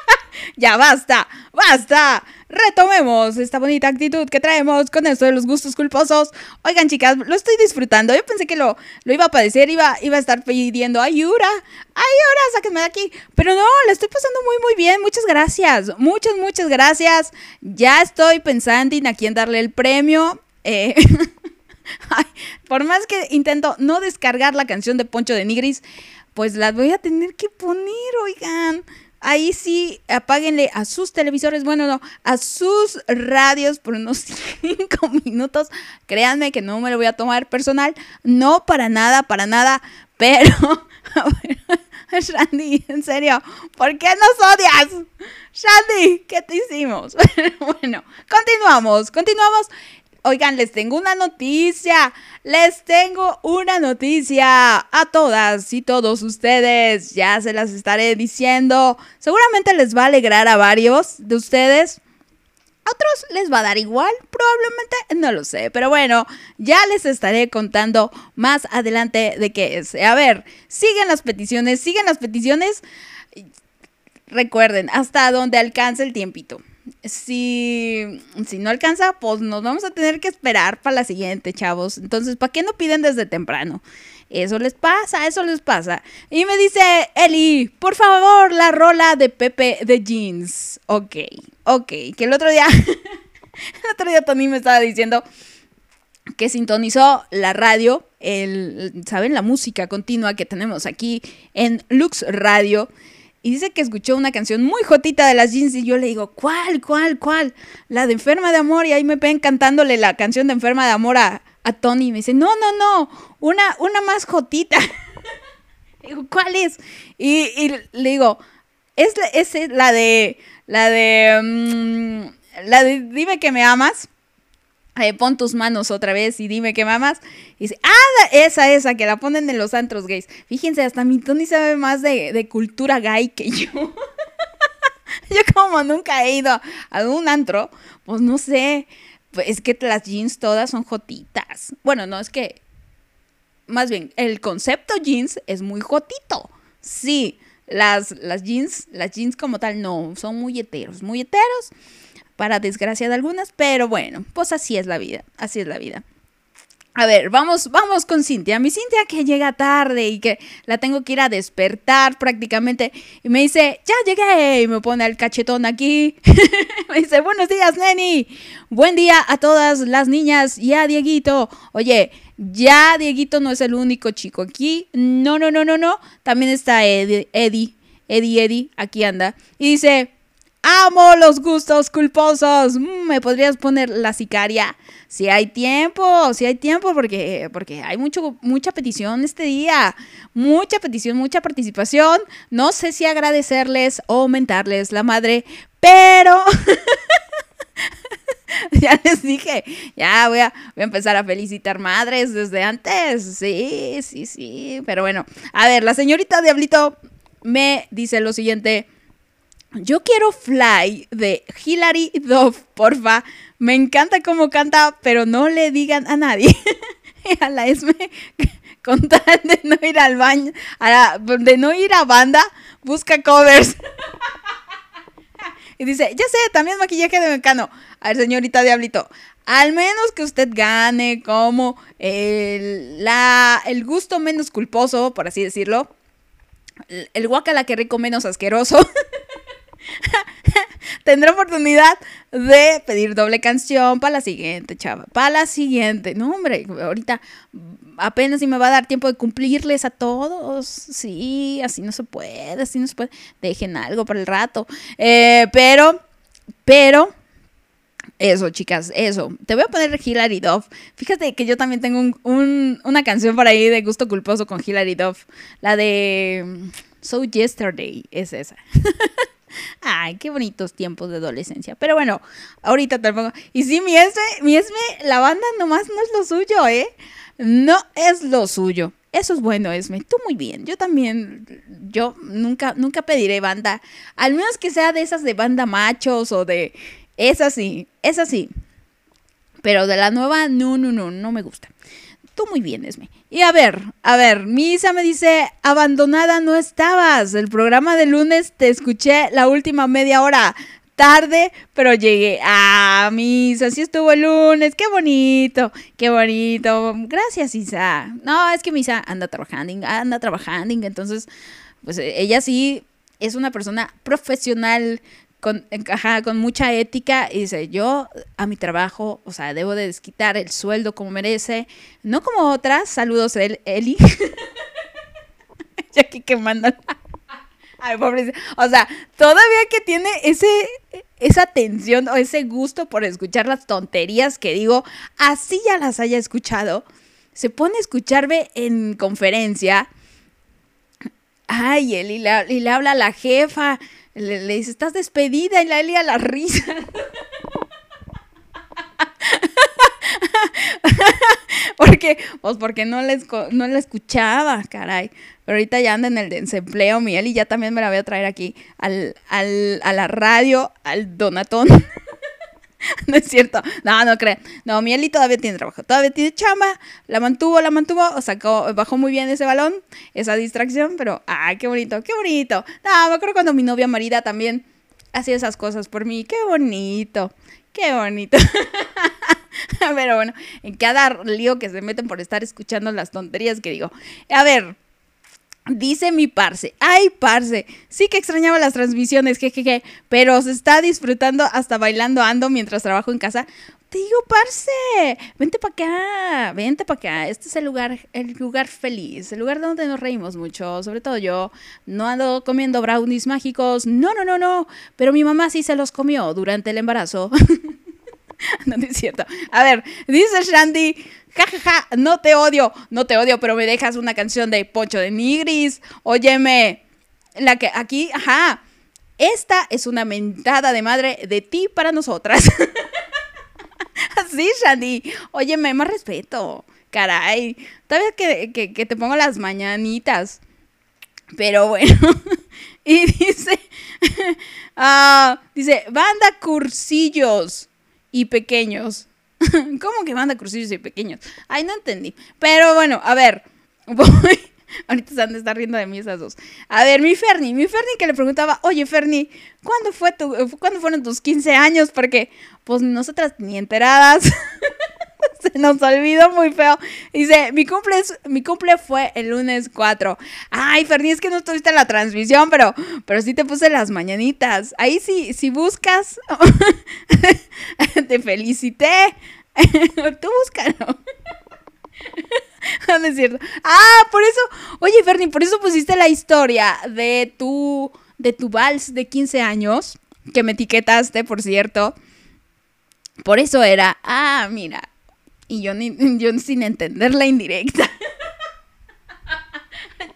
ya basta, basta. Retomemos esta bonita actitud que traemos con esto de los gustos culposos. Oigan, chicas, lo estoy disfrutando. Yo pensé que lo, lo iba a padecer, iba, iba a estar pidiendo ayuda, ayuda, sáquenme de aquí. Pero no, la estoy pasando muy, muy bien. Muchas gracias, muchas, muchas gracias. Ya estoy pensando en a quién darle el premio. Eh, por más que intento no descargar la canción de Poncho de Nigris, pues las voy a tener que poner, oigan. Ahí sí, apáguenle a sus televisores, bueno, no, a sus radios por unos cinco minutos. Créanme que no me lo voy a tomar personal, no para nada, para nada, pero, Shandy, en serio, ¿por qué nos odias? Shandy, ¿qué te hicimos? bueno, continuamos, continuamos. Oigan, les tengo una noticia. Les tengo una noticia a todas y todos ustedes. Ya se las estaré diciendo. Seguramente les va a alegrar a varios de ustedes. A otros les va a dar igual, probablemente, no lo sé. Pero bueno, ya les estaré contando más adelante de qué es. A ver, siguen las peticiones, siguen las peticiones. Recuerden, hasta donde alcance el tiempito. Si, si no alcanza, pues nos vamos a tener que esperar para la siguiente, chavos. Entonces, ¿para qué no piden desde temprano? Eso les pasa, eso les pasa. Y me dice Eli, por favor, la rola de Pepe de Jeans. Ok, ok. Que el otro día, el otro día Tony me estaba diciendo que sintonizó la radio, el, ¿saben? La música continua que tenemos aquí en Lux Radio. Y dice que escuchó una canción muy jotita de las jeans y yo le digo, ¿cuál, cuál, cuál? La de Enferma de Amor. Y ahí me ven cantándole la canción de Enferma de Amor a, a Tony. Y me dice, no, no, no, una, una más jotita. digo, ¿cuál es? Y, le digo, es, es la de, la de, mm, la de Dime que me amas. Eh, pon tus manos otra vez y dime que me amas. Y dice, ah, esa, esa, que la ponen en los antros gays. Fíjense, hasta mi Tony sabe más de, de cultura gay que yo. yo como nunca he ido a un antro, pues no sé. Pues es que las jeans todas son jotitas. Bueno, no, es que... Más bien, el concepto jeans es muy jotito. Sí, las, las jeans, las jeans como tal no, son muy heteros, muy heteros. Para desgracia de algunas, pero bueno, pues así es la vida, así es la vida. A ver, vamos, vamos con Cintia. Mi Cintia que llega tarde y que la tengo que ir a despertar prácticamente. Y me dice, ya llegué. Y me pone el cachetón aquí. me dice, buenos días, Neni. Buen día a todas las niñas y a Dieguito. Oye, ya Dieguito no es el único chico aquí. No, no, no, no, no. También está Eddie, Eddie, Eddie, Eddie. Aquí anda. Y dice, Amo los gustos culposos. Mm, ¿Me podrías poner la sicaria? Si hay tiempo, si hay tiempo, porque, porque hay mucho, mucha petición este día. Mucha petición, mucha participación. No sé si agradecerles o aumentarles la madre, pero... ya les dije, ya voy a, voy a empezar a felicitar madres desde antes. Sí, sí, sí. Pero bueno, a ver, la señorita Diablito me dice lo siguiente. Yo quiero Fly de Hilary Duff, porfa. Me encanta cómo canta, pero no le digan a nadie. a la Esme, con tal de no ir al baño, a la- de no ir a banda, busca covers. y dice, ya sé, también maquillaje de mecano. A ver, señorita Diablito, al menos que usted gane como el, la, el gusto menos culposo, por así decirlo. El, guacala que rico menos asqueroso. tendrá oportunidad de pedir doble canción para la siguiente, chava. Para la siguiente. No, hombre, ahorita apenas si me va a dar tiempo de cumplirles a todos. Sí, así no se puede, así no se puede. Dejen algo para el rato. Eh, pero, pero, eso, chicas, eso. Te voy a poner Hilary Duff. Fíjate que yo también tengo un- una canción por ahí de gusto culposo con Hilary Duff. La de mm, So Yesterday es esa. Ay, qué bonitos tiempos de adolescencia. Pero bueno, ahorita pongo. Y sí, mi Esme, mi Esme, la banda nomás no es lo suyo, ¿eh? No es lo suyo. Eso es bueno, Esme. Tú muy bien. Yo también, yo nunca, nunca pediré banda. Al menos que sea de esas de banda machos o de... Esas sí, esas sí. Pero de la nueva, no, no, no, no me gusta. Tú muy bien, Esme. Y a ver, a ver, Misa me dice, abandonada no estabas. El programa de lunes te escuché la última media hora. Tarde, pero llegué. Ah, Misa, sí estuvo el lunes. Qué bonito, qué bonito. Gracias, Isa. No, es que Misa anda trabajando, anda trabajando. Entonces, pues ella sí es una persona profesional con, ajá, con mucha ética y dice, yo a mi trabajo, o sea, debo de desquitar el sueldo como merece, no como otras, saludos El- Eli, ya que quemando. Ay, pobrecita. O sea, todavía que tiene ese, esa atención o ese gusto por escuchar las tonterías que digo, así ya las haya escuchado, se pone a escucharme en conferencia Ay, le, y le habla a la jefa, le, le dice, estás despedida y la Eli la risa. porque, pues porque no la, no la escuchaba, caray. Pero ahorita ya anda en el desempleo, mi Eli ya también me la voy a traer aquí al, al, a la radio, al donatón. No es cierto. No, no crean. No, mi Eli todavía tiene trabajo. Todavía tiene chamba. La mantuvo, la mantuvo. Sacó, bajó muy bien ese balón, esa distracción. Pero, ay, qué bonito, qué bonito. No, me acuerdo cuando mi novia Marida también hacía esas cosas por mí. Qué bonito, qué bonito. Pero bueno, en cada lío que se meten por estar escuchando las tonterías que digo. A ver, Dice mi parce, ay parce, sí que extrañaba las transmisiones, jejeje, pero se está disfrutando hasta bailando ando mientras trabajo en casa. Te digo, parce, vente para acá, vente para acá. Este es el lugar, el lugar feliz, el lugar donde nos reímos mucho, sobre todo yo. No ando comiendo brownies mágicos, no, no, no, no, pero mi mamá sí se los comió durante el embarazo. no, no es cierto. A ver, dice Shandy, jajaja, no te odio, no te odio, pero me dejas una canción de Poncho de Nigris. Óyeme, la que aquí, ajá, esta es una mentada de madre de ti para nosotras. Así, Shandy. Óyeme, más respeto. Caray. Todavía que, que, que te pongo las mañanitas. Pero bueno. y dice. ah, dice, banda cursillos y pequeños. ¿Cómo que banda cursillos y pequeños? Ay, no entendí. Pero bueno, a ver. Voy, Ahorita se han de estar riendo de mí esas dos. A ver, mi Ferni, mi Ferni que le preguntaba, oye Ferni, ¿cuándo, fue tu, ¿cuándo fueron tus 15 años? Porque, pues nosotras ni enteradas. Se nos olvidó muy feo. Dice, mi cumple, mi cumple fue el lunes 4. Ay, Ferni, es que no estuviste la transmisión, pero, pero sí te puse las mañanitas. Ahí sí, si buscas, te felicité. Tú búscalo. No es cierto. Ah, por eso. Oye, Ferni, por eso pusiste la historia de tu. de tu vals de 15 años. Que me etiquetaste, por cierto. Por eso era. Ah, mira. Y yo, ni, yo sin entender la indirecta.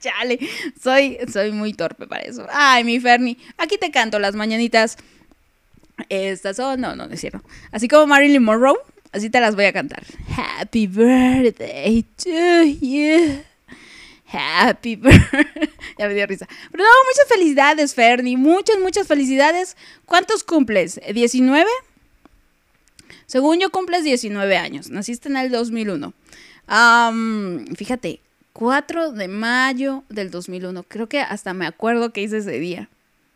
Chale. Soy, soy muy torpe para eso. Ay, mi Ferni. Aquí te canto las mañanitas. Estas son. No, no, no es cierto. Así como Marilyn Monroe. Así te las voy a cantar. Happy birthday to you. Happy birthday. ya me dio risa. Pero no, muchas felicidades, Fernie. Muchas, muchas felicidades. ¿Cuántos cumples? ¿19? Según yo, cumples 19 años. Naciste en el 2001. Am, fíjate, 4 de mayo del 2001. Creo que hasta me acuerdo que hice ese día.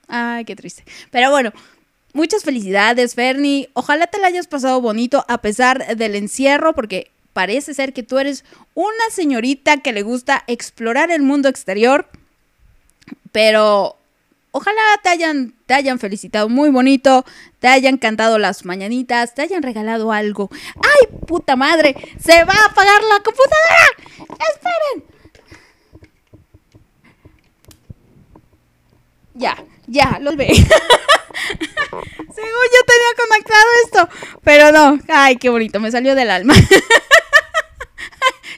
Ay, qué triste. Pero bueno, muchas felicidades, Fernie. Ojalá te la hayas pasado bonito a pesar del encierro, porque parece ser que tú eres una señorita que le gusta explorar el mundo exterior. Pero ojalá te hayan, te hayan felicitado muy bonito, te hayan cantado las mañanitas, te hayan regalado algo. ¡Ay, puta madre! ¡Se va a apagar la computadora! ¡Esperen! Ya, ya, lo ve. Según yo tenía conectado esto, pero no. Ay, qué bonito, me salió del alma.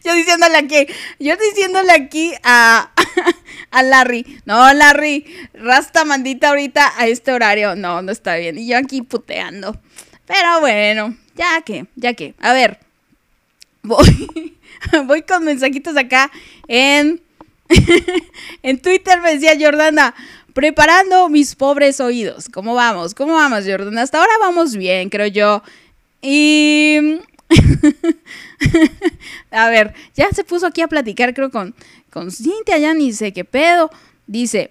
yo diciéndole aquí, yo diciéndole aquí a, a Larry, no, Larry, rasta mandita ahorita a este horario. No, no está bien. Y yo aquí puteando. Pero bueno, ya que, ya que. A ver, voy, voy con mensajitos acá en, en Twitter. Me decía Jordana, preparando mis pobres oídos. ¿Cómo vamos? ¿Cómo vamos, Jordana? Hasta ahora vamos bien, creo yo. Y... a ver, ya se puso aquí a platicar, creo, con, con Cintia, ya ni sé qué pedo. Dice...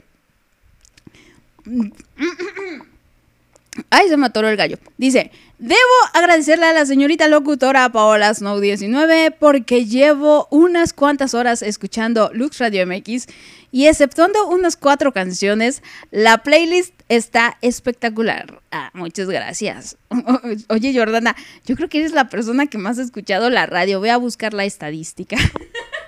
Ay, se me atoró el gallo. Dice, debo agradecerle a la señorita locutora Paola Snow 19 porque llevo unas cuantas horas escuchando Lux Radio MX y exceptuando unas cuatro canciones, la playlist está espectacular. Ah, muchas gracias. Oye, Jordana, yo creo que eres la persona que más ha escuchado la radio. Voy a buscar la estadística.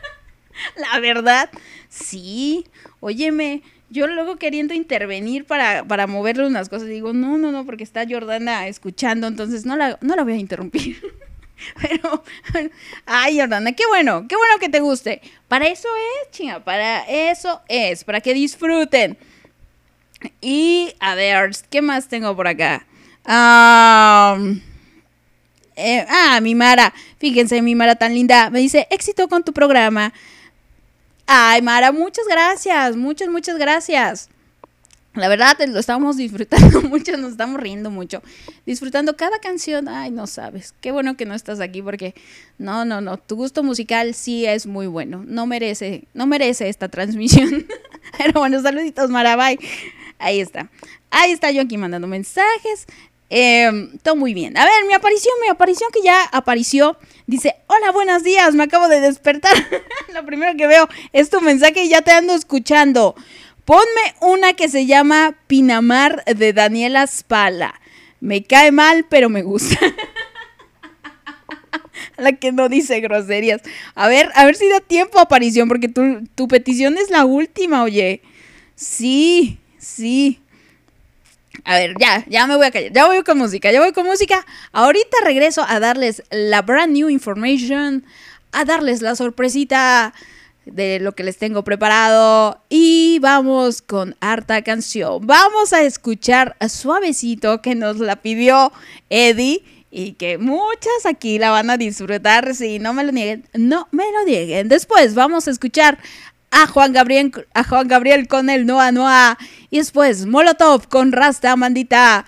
la verdad, sí. Óyeme, yo luego queriendo intervenir para, para moverle unas cosas, digo, no, no, no, porque está Jordana escuchando, entonces no la, no la voy a interrumpir. Pero, ay, Jordana, qué bueno, qué bueno que te guste. Para eso es, chinga, para eso es, para que disfruten. Y, a ver, ¿qué más tengo por acá? Eh, ah, mi Mara, fíjense, mi Mara tan linda, me dice, éxito con tu programa. Ay, Mara, muchas gracias, muchas, muchas gracias. La verdad, lo estamos disfrutando mucho, nos estamos riendo mucho. Disfrutando cada canción. Ay, no sabes. Qué bueno que no estás aquí porque no, no, no. Tu gusto musical sí es muy bueno. No merece, no merece esta transmisión. Pero bueno, saluditos, Mara, bye. Ahí está. Ahí está yo aquí mandando mensajes. Eh, todo muy bien. A ver, mi aparición, mi aparición que ya apareció. Dice, hola, buenos días, me acabo de despertar. Lo primero que veo es tu mensaje y ya te ando escuchando. Ponme una que se llama Pinamar de Daniela Spala. Me cae mal, pero me gusta. La que no dice groserías. A ver, a ver si da tiempo aparición, porque tu, tu petición es la última, oye. Sí, sí. A ver, ya, ya me voy a callar. Ya voy con música, ya voy con música. Ahorita regreso a darles la brand new information, a darles la sorpresita de lo que les tengo preparado. Y vamos con harta canción. Vamos a escuchar a Suavecito que nos la pidió Eddie. Y que muchas aquí la van a disfrutar. Si no me lo nieguen, no me lo nieguen. Después vamos a escuchar a Juan Gabriel, a Juan Gabriel con el Noa Noa. Y después Molotov con Rasta Mandita.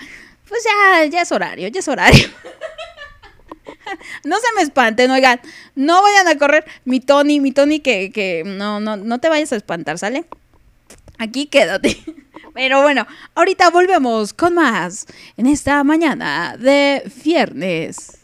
Pues ya, ya es horario, ya es horario. no se me espanten, oigan. No vayan a correr. Mi Tony, mi Tony, que, que no, no, no te vayas a espantar, ¿sale? Aquí quédate. Pero bueno, ahorita volvemos con más en esta mañana de viernes.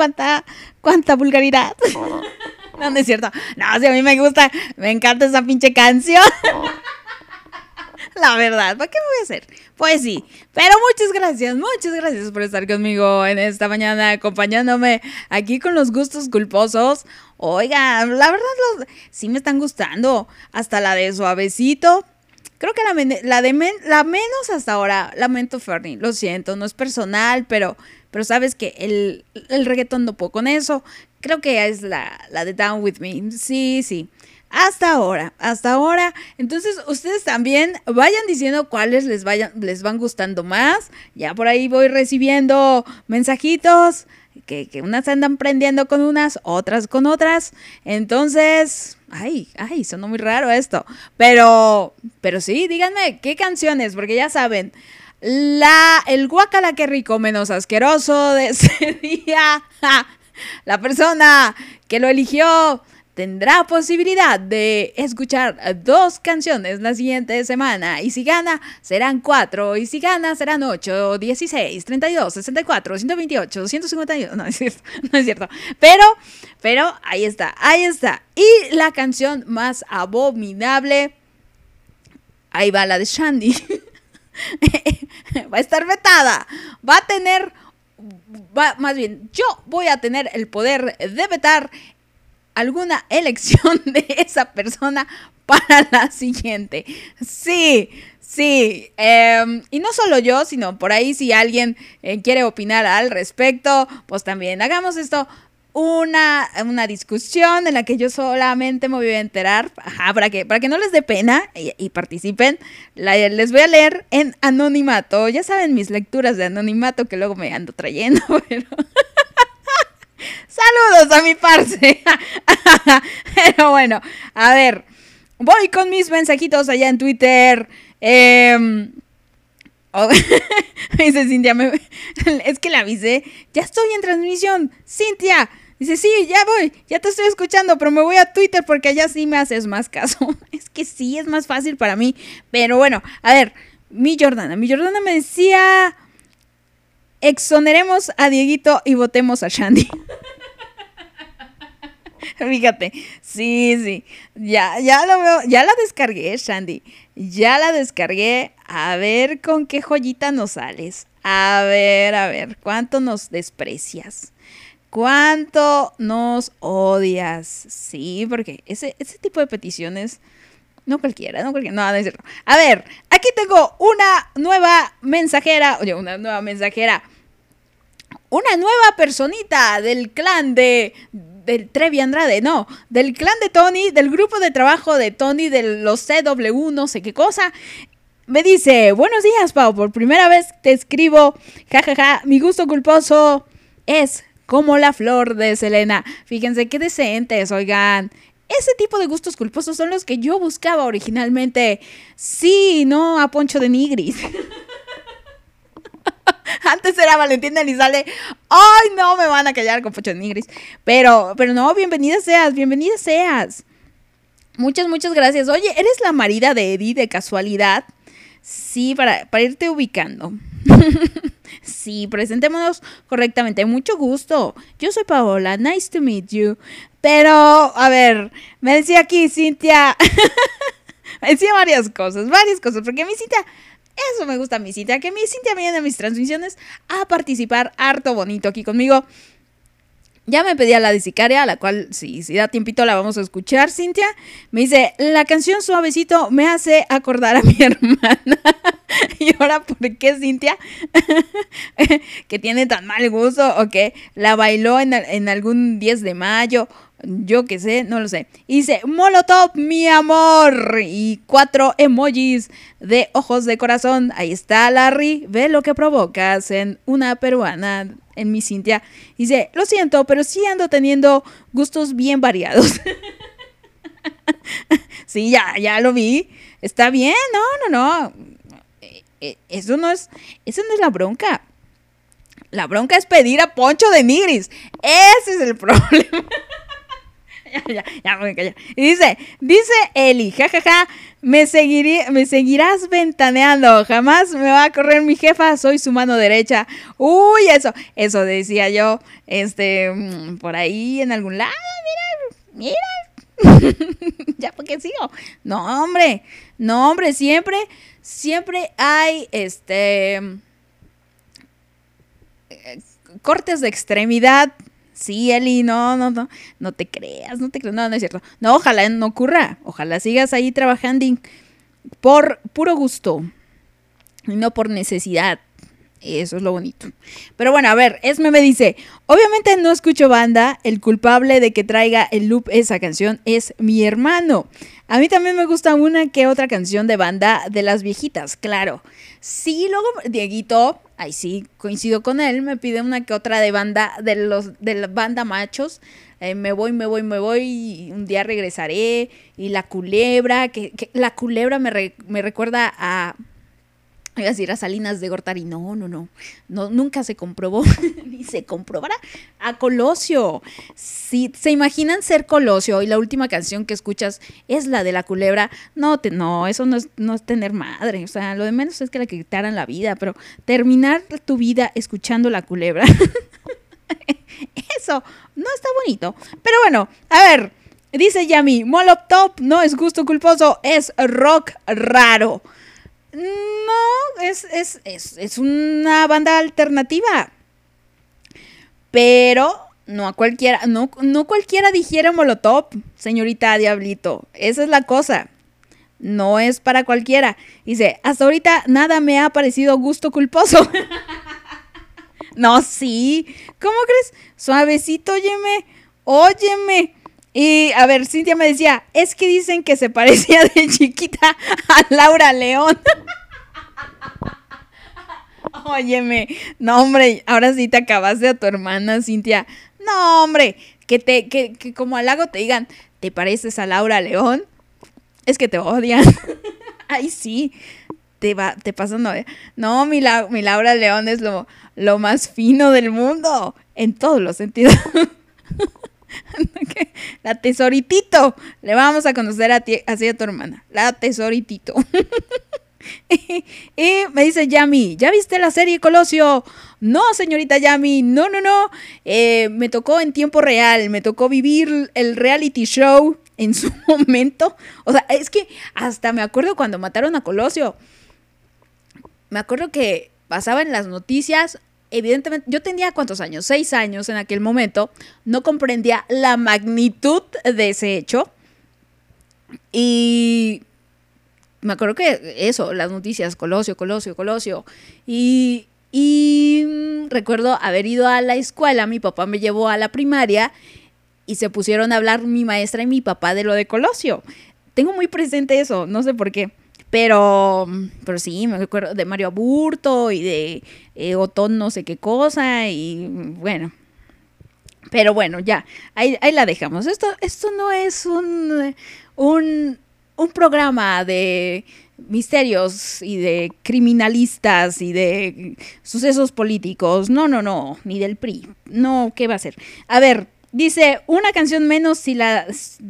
Cuánta, cuánta vulgaridad. No, no es cierto. No, si a mí me gusta, me encanta esa pinche canción. La verdad, ¿para qué me voy a hacer? Pues sí, pero muchas gracias, muchas gracias por estar conmigo en esta mañana, acompañándome aquí con los gustos culposos. Oiga, la verdad, los, sí me están gustando. Hasta la de suavecito. Creo que la, la de la menos hasta ahora, lamento Fernie, lo siento, no es personal, pero, pero sabes que el, el reggaetón no puedo con eso. Creo que es la, la de Down With Me. Sí, sí. Hasta ahora, hasta ahora. Entonces, ustedes también vayan diciendo cuáles les, vayan, les van gustando más. Ya por ahí voy recibiendo mensajitos que, que unas andan prendiendo con unas, otras con otras. Entonces, ay, ay, sonó muy raro esto. Pero, pero sí, díganme, ¿qué canciones? Porque ya saben, la, el guacala que rico menos asqueroso de ese día, la persona que lo eligió tendrá posibilidad de escuchar dos canciones la siguiente semana. Y si gana, serán cuatro. Y si gana, serán ocho, 16, 32, 64, 128, 151. No es cierto, no es cierto. Pero, pero ahí está, ahí está. Y la canción más abominable. Ahí va la de Shandy. va a estar vetada. Va a tener. Va, más bien, yo voy a tener el poder de vetar alguna elección de esa persona para la siguiente. Sí, sí. em, y no solo yo, sino por ahí si alguien eh, quiere opinar al respecto, pues también hagamos esto. Una, una discusión en la que yo solamente me voy a enterar, ajá, para que, para que no les dé pena y, participen, les voy a leer en anonimato. Ya saben mis lecturas de anonimato que luego me ando trayendo, pero... Saludos a mi parce. Pero bueno, a ver, voy con mis mensajitos allá en Twitter. Em, oh, dice Cintia, es que la avisé. Ya estoy en transmisión. Cintia, dice, sí, ya voy, ya te estoy escuchando, pero me voy a Twitter porque allá sí me haces más caso. Es que sí, es más fácil para mí. Pero bueno, a ver, mi Jordana, mi Jordana me decía, exoneremos a Dieguito y votemos a Shandy. Fíjate, sí, sí, ya, ya lo veo, ya la descargué, Shandy, ya la descargué, a ver con qué joyita nos sales, a ver, a ver, cuánto nos desprecias, cuánto nos odias, sí, porque ese, ese tipo de peticiones, no cualquiera, no cualquiera, no, no es cierto. A ver, aquí tengo una nueva mensajera, oye, una nueva mensajera, una nueva personita del clan de del Trevi Andrade, no, del clan de Tony, del grupo de trabajo de Tony, de los CW, no sé qué cosa. Me dice, buenos días, Pau, por primera vez te escribo, jajaja, mi gusto culposo es como la flor de Selena. Fíjense qué decentes, oigan. Ese tipo de gustos culposos son los que yo buscaba originalmente. Sí, no a Poncho de Nigris. Antes era Valentina Elizalde. Ay, no, me van a callar con Pocho Nigris. Pero, pero no, bienvenida seas, bienvenida seas. Muchas, muchas gracias. Oye, ¿eres la marida de Eddie de casualidad? Sí, para, para irte ubicando. sí, presentémonos correctamente. Mucho gusto. Yo soy Paola. Nice to meet you. Pero, a ver, me decía aquí Cintia. me decía varias cosas, varias cosas. Porque mi Cintia eso me gusta mi Cintia, que mi Cintia viene a mis transmisiones a participar harto bonito aquí conmigo. Ya me pedía la de Sicaria, la cual, si, si da tiempito, la vamos a escuchar, Cintia. Me dice, la canción Suavecito me hace acordar a mi hermana. y ahora, ¿por qué, Cintia? que tiene tan mal gusto o que la bailó en, en algún 10 de mayo. Yo qué sé, no lo sé. Dice, Molotov, mi amor. Y cuatro emojis de ojos de corazón. Ahí está Larry. Ve lo que provocas en una peruana, en mi Cintia. Dice, lo siento, pero sí ando teniendo gustos bien variados. sí, ya, ya lo vi. Está bien, no, no, no. Eh, eh, Eso no es, eso no es la bronca. La bronca es pedir a Poncho de Nigris. Ese es el problema. me. Y dice, dice Eli, jajaja, me, seguiré, me seguirás ventaneando, jamás me va a correr mi jefa, soy su mano derecha. Uy, eso, eso decía yo, este, mm, por ahí en algún lado, mira, mira. ya, porque sigo? No, hombre, no, hombre, siempre, siempre hay, este, eh, cortes de extremidad. Sí, Eli, no, no, no, no te creas, no te creas, no, no es cierto. No, ojalá no ocurra, ojalá sigas ahí trabajando por puro gusto y no por necesidad. Eso es lo bonito. Pero bueno, a ver, Esme me dice, obviamente no escucho banda, el culpable de que traiga el loop esa canción es mi hermano. A mí también me gusta una que otra canción de banda de las viejitas, claro. Sí, luego Dieguito, ahí sí, coincido con él, me pide una que otra de banda, de los, de la banda machos. Eh, me voy, me voy, me voy, y un día regresaré. Y la culebra, que, la culebra me, me recuerda a Iba a decir a Salinas de Gortari. No, no, no. no nunca se comprobó. Ni se comprobará. A Colosio. Si se imaginan ser Colosio y la última canción que escuchas es la de la culebra, no, no, eso no es, no es tener madre. O sea, lo de menos es que le quitaran la vida, pero terminar tu vida escuchando la culebra. eso no está bonito. Pero bueno, a ver. Dice Yami, Molotov no es gusto culposo, es rock raro. No, es, es, es, es una banda alternativa. Pero no a cualquiera, no, no cualquiera dijera Molotov, señorita Diablito. Esa es la cosa. No es para cualquiera. Dice, hasta ahorita nada me ha parecido gusto culposo. no, sí. ¿Cómo crees? Suavecito, óyeme. Óyeme. Y a ver, Cintia me decía, es que dicen que se parecía de chiquita a Laura León. Óyeme, no hombre, ahora sí te acabaste a tu hermana, Cintia. No, hombre, que te, que, que como halago te digan, ¿te pareces a Laura León? Es que te odian. Ay, sí, te va, te pasan no, no, mi, La- mi Laura León es lo, lo más fino del mundo, en todos los sentidos. La tesoritito. Le vamos a conocer a así a tu hermana. La tesoritito. y me dice Yami, ¿ya viste la serie Colosio? No, señorita Yami, no, no, no. Eh, me tocó en tiempo real, me tocó vivir el reality show en su momento. O sea, es que hasta me acuerdo cuando mataron a Colosio. Me acuerdo que pasaba en las noticias. Evidentemente, yo tenía cuántos años, seis años en aquel momento, no comprendía la magnitud de ese hecho. Y me acuerdo que eso, las noticias, Colosio, Colosio, Colosio. Y, mm, recuerdo haber ido a la escuela, mi papá me llevó a la primaria y se pusieron a hablar mi maestra y mi papá de lo de Colosio. Tengo muy presente eso, no sé por qué. Pero, pero sí, me acuerdo de Mario Aburto y de eh, Otón no sé qué cosa y bueno. Pero bueno, ya, ahí, ahí la dejamos. Esto, esto no es un, un, un programa de misterios y de criminalistas y de sucesos políticos. No, no, no, ni del PRI. No, ¿qué va a ser? A ver, dice, una canción menos si la,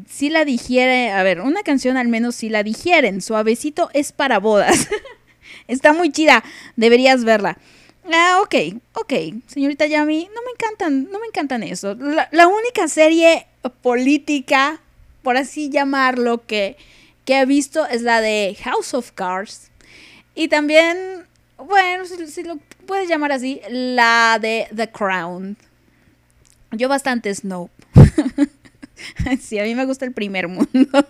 si la digiere, a ver, una canción al menos si la digieren. Suavecito es para bodas. Está muy chida, deberías verla. Ah, ok, ok, señorita Yami, no me encantan, no me encantan eso. La, única serie política, por así llamarlo, que, que he visto es la de House of Cards. Y también, bueno, si, lo puedes llamar así, la de The Crown. Yo bastante Snow. sí, a mí me gusta el primer mundo.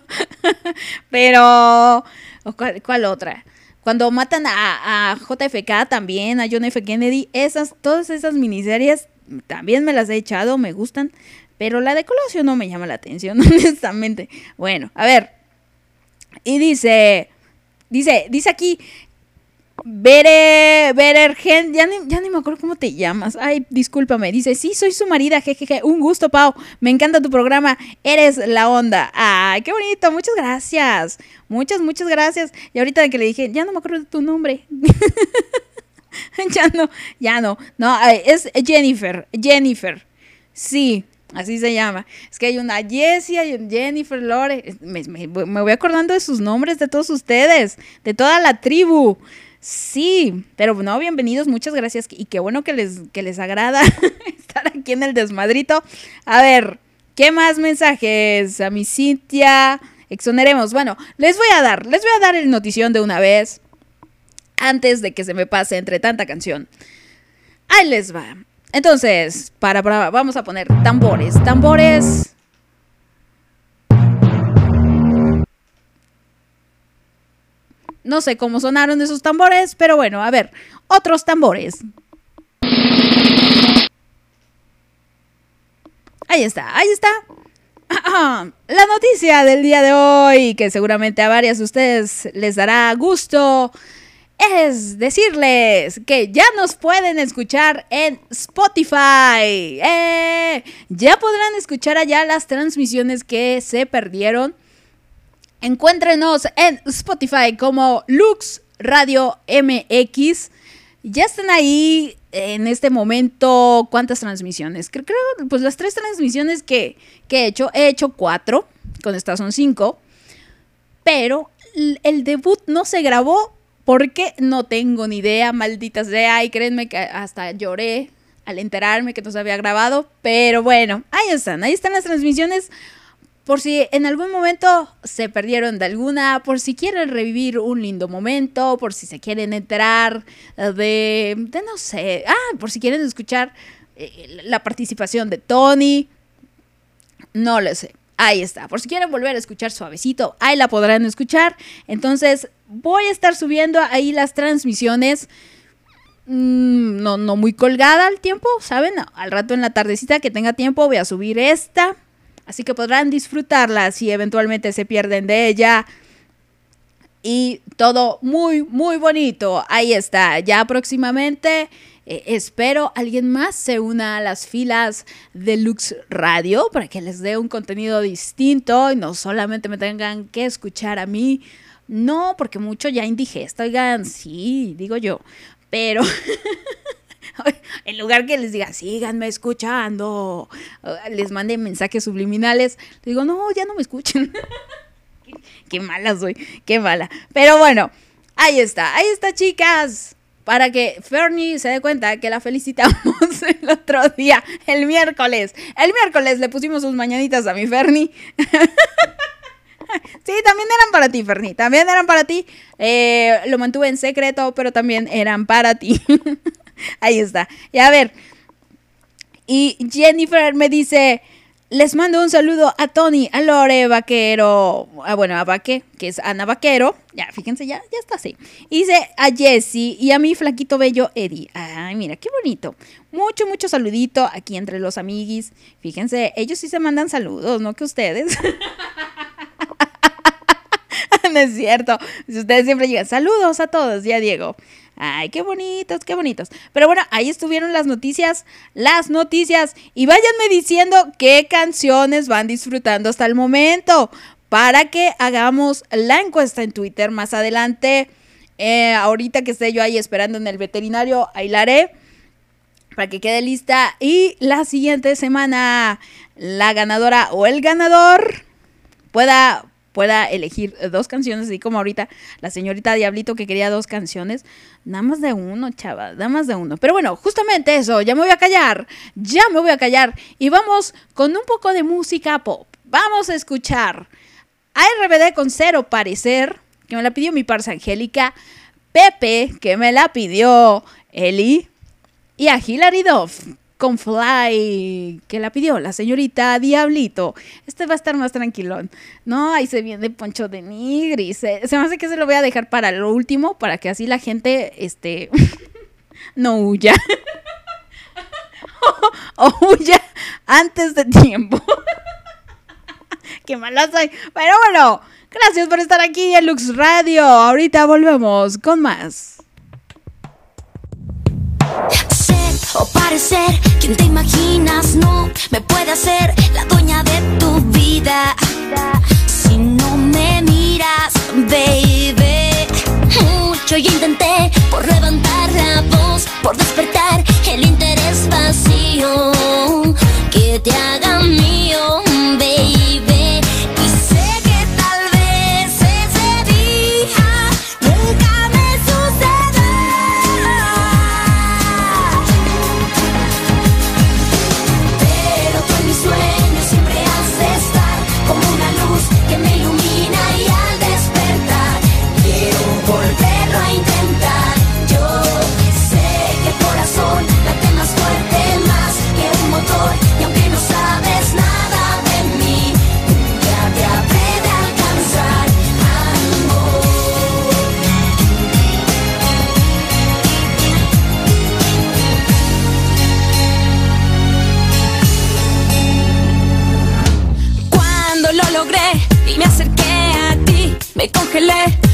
Pero, ¿o ¿cuál, cuál otra? Cuando matan a, JFK también, a John F. Kennedy, esas, todas esas miniseries también me las he echado, me gustan. Pero la de Colosio no me llama la atención, honestamente. Bueno, a ver. Y dice, dice, dice aquí, Bere, Berergen, ya ni, ya ni me acuerdo cómo te llamas. Ay, discúlpame. Dice, sí, soy su marida, jejeje. Un gusto, Pau. Me encanta tu programa. Eres la onda. Ay, qué bonito. Muchas gracias. Muchas, muchas gracias. Y ahorita que le dije, ya no me acuerdo de tu nombre. ya no, ya no. No, es Jennifer. Jennifer. Sí, así se llama. Es que hay una Jessie y un Jennifer Lore. Me- me voy acordando de sus nombres de todos ustedes, de toda la tribu. Sí, pero no, bienvenidos, muchas gracias y qué bueno que les, que les agrada estar aquí en el desmadrito. A ver, ¿qué más mensajes? A mi Cintia, exoneremos. Bueno, les voy a dar, les voy a dar el notición de una vez antes de que se me pase entre tanta canción. Ahí les va. Entonces, para, para vamos a poner tambores, tambores. No sé cómo sonaron esos tambores, pero bueno, a ver, otros tambores. Ahí está, ahí está. La noticia del día de hoy, que seguramente a varias de ustedes les dará gusto, es decirles que ya nos pueden escuchar en Spotify. ¡Eh! Ya podrán escuchar allá las transmisiones que se perdieron. Encuéntrenos en Spotify como Lux Radio MX. Ya están ahí en este momento. ¿Cuántas transmisiones? Creo, creo pues las tres transmisiones que, que he hecho. He hecho cuatro. Con estas son cinco. Pero el debut no se grabó porque no tengo ni idea, maldita sea. Y créanme que hasta lloré al enterarme que no se había grabado. Pero bueno, ahí están. Ahí están las transmisiones. Por si en algún momento se perdieron de alguna, por si quieren revivir un lindo momento, por si se quieren enterar de, de no sé, ah, por si quieren escuchar eh, la participación de Tony, no lo sé. Ahí está. Por si quieren volver a escuchar suavecito, ahí la podrán escuchar. Entonces, voy a estar subiendo ahí las transmisiones. mm, no, no muy colgada al tiempo, ¿saben? Al rato en la tardecita que tenga tiempo voy a subir esta. Así que podrán disfrutarla si eventualmente se pierden de ella. Y todo muy, muy bonito. Ahí está. Ya próximamente eh, espero alguien más se una a las filas de Lux Radio para que les dé un contenido distinto y no solamente me tengan que escuchar a mí. No, porque mucho ya indigesta. Oigan, sí, digo yo. Pero en lugar que les diga, síganme escuchando, les mande mensajes subliminales, digo, no, ya no me escuchen. qué, qué mala soy, qué mala. Pero bueno, ahí está, ahí está, chicas. Para que Fernie se dé cuenta que la felicitamos el otro día, el miércoles. El miércoles le pusimos sus mañanitas a mi Fernie. Sí, también eran para ti, Fernie. También eran para ti. Eh, lo mantuve en secreto, pero también eran para ti. Ahí está. Y a ver. Y Jennifer me dice. Les mando un saludo a Tony, a Lore Vaquero, ah, bueno, a Vaque, que es Ana Vaquero. Ya, fíjense, ya, ya está así. Y dice a Jesse y a mi flaquito bello Eddie. Ay, mira, qué bonito. Mucho, mucho saludito aquí entre los amiguis. Fíjense, ellos sí se mandan saludos, no que ustedes. no es cierto. Ustedes siempre llegan, saludos a todos, ya Diego. Ay, qué bonitos, qué bonitos. Pero bueno, ahí estuvieron las noticias, las noticias. Y váyanme diciendo qué canciones van disfrutando hasta el momento para que hagamos la encuesta en Twitter más adelante. Eh, ahorita que esté yo ahí esperando en el veterinario, ahí la para que quede lista. Y la siguiente semana, la ganadora o el ganador pueda, pueda elegir dos canciones, así como ahorita la señorita Diablito que quería dos canciones. Nada más de uno, chava, nada más de uno. Pero bueno, justamente eso, ya me voy a callar, ya me voy a callar. Y vamos con un poco de música pop. Vamos a escuchar a RBD con cero parecer, que me la pidió mi parsa Angélica, Pepe, que me la pidió Eli, y a Hilary Duff con Fly, que la pidió la señorita Diablito. Este va a estar más tranquilón. No, ahí se viene Poncho de Nigris. Se, se me hace que se lo voy a dejar para lo último, para que así la gente, este, no huya. o huya antes de tiempo. Qué mala soy. Pero bueno, gracias por estar aquí en Lux Radio. Ahorita volvemos con más. Parecer quien te imaginas no me puede hacer la dueña de tu vida. Si no me miras, baby. Mucho yo intenté por levantar la voz, por despertar el interés vacío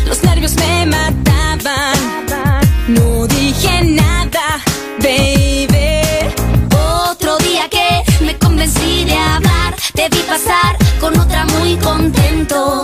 los nervios me mataban. No dije nada, baby. Otro día que me convencí de hablar, te vi pasar con otra muy contento.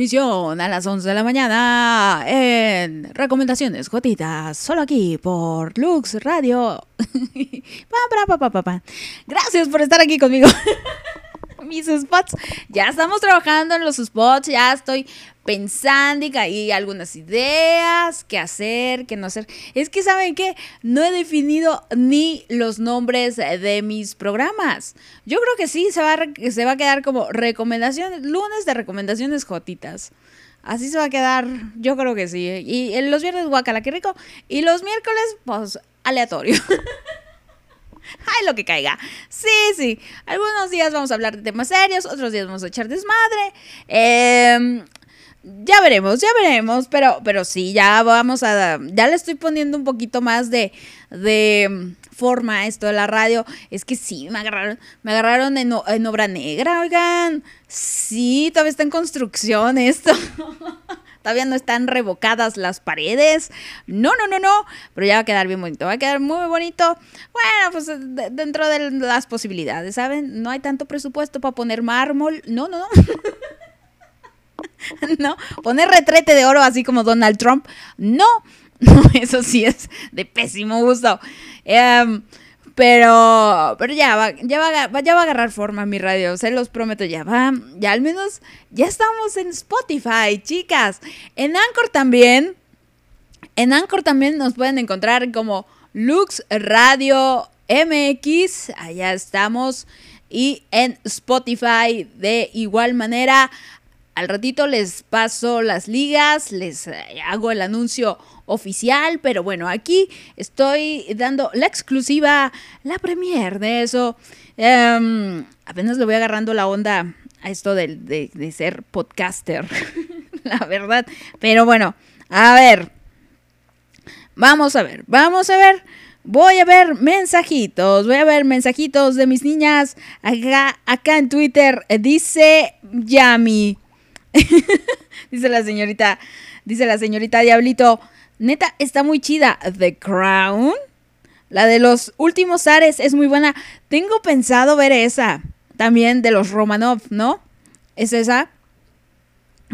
Transmisión a las 11 de la mañana en Recomendaciones Jotitas, solo aquí por Lux Radio. Gracias por estar aquí conmigo. Mis spots. Ya estamos trabajando en los spots, ya estoy pensando y hay algunas ideas, qué hacer, qué no hacer. Es que, ¿saben qué? No he definido ni los nombres de mis programas. Yo creo que sí, se va a, se va a quedar como recomendaciones, lunes de recomendaciones jotitas. Así se va a quedar, yo creo que sí. Y en los viernes, guacala, qué rico. Y los miércoles, pues, aleatorio. Ay, lo que caiga. Sí, sí. Algunos días vamos a hablar de temas serios, otros días vamos a echar desmadre. Em, ya veremos, ya veremos, pero, pero sí, ya vamos a, ya le estoy poniendo un poquito más de, de mm, forma esto de la radio. Es que sí, me agarraron, me agarraron en, en obra negra, oigan. Sí, todavía está en construcción esto. Todavía no están revocadas las paredes. No, no, no, no. Pero ya va a quedar bien bonito. Va a quedar muy bonito. Bueno, pues de- dentro de las posibilidades, ¿saben? No hay tanto presupuesto para poner mármol. No, no, no. no. Poner retrete de oro así como Donald Trump. No. Eso sí es de pésimo gusto. Em, pero, pero ya va, ya va, ya va a agarrar forma mi radio, se los prometo, ya va, ya al menos, ya estamos en Spotify, chicas. En Anchor también, en Anchor también nos pueden encontrar como Lux Radio MX, allá estamos. Y en Spotify de igual manera. Al ratito les paso las ligas, les eh, hago el anuncio oficial, pero bueno, aquí estoy dando la exclusiva, la premier de eso. Em, apenas le voy agarrando la onda a esto de, de- ser podcaster, la verdad. Pero bueno, a ver, Vamos a ver, vamos a ver. Voy a ver mensajitos, voy a ver mensajitos de mis niñas. Acá, acá en Twitter eh, dice Yami. dice la señorita, dice la señorita Diablito. Neta, está muy chida. The Crown. La de los últimos Ares es muy buena. Tengo pensado ver esa. También de los Romanov, ¿no? ¿Es esa?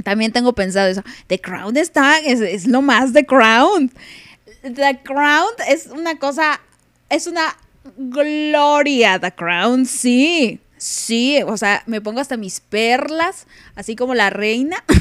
También tengo pensado eso. The Crown está, es, es lo más The Crown. The Crown es una cosa, es una gloria. The Crown, sí. Sí, o sea, me pongo hasta mis perlas, así como la reina.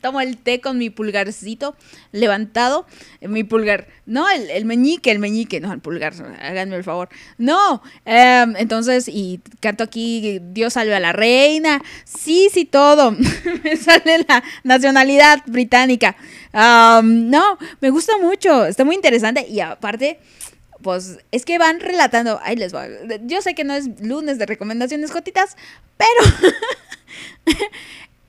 Tomo el té con mi pulgarcito levantado. eh, Mi pulgar. No, el, el meñique, el meñique. No, el pulgar. Háganme el favor. No. em, entonces, y canto aquí Dios salve a la reina. Sí, sí, todo. me sale la nacionalidad británica. Am, no, me gusta mucho. Está muy interesante. Y aparte, pues es que van relatando. Ahí les. Yo sé que no es lunes de recomendaciones gotitas, pero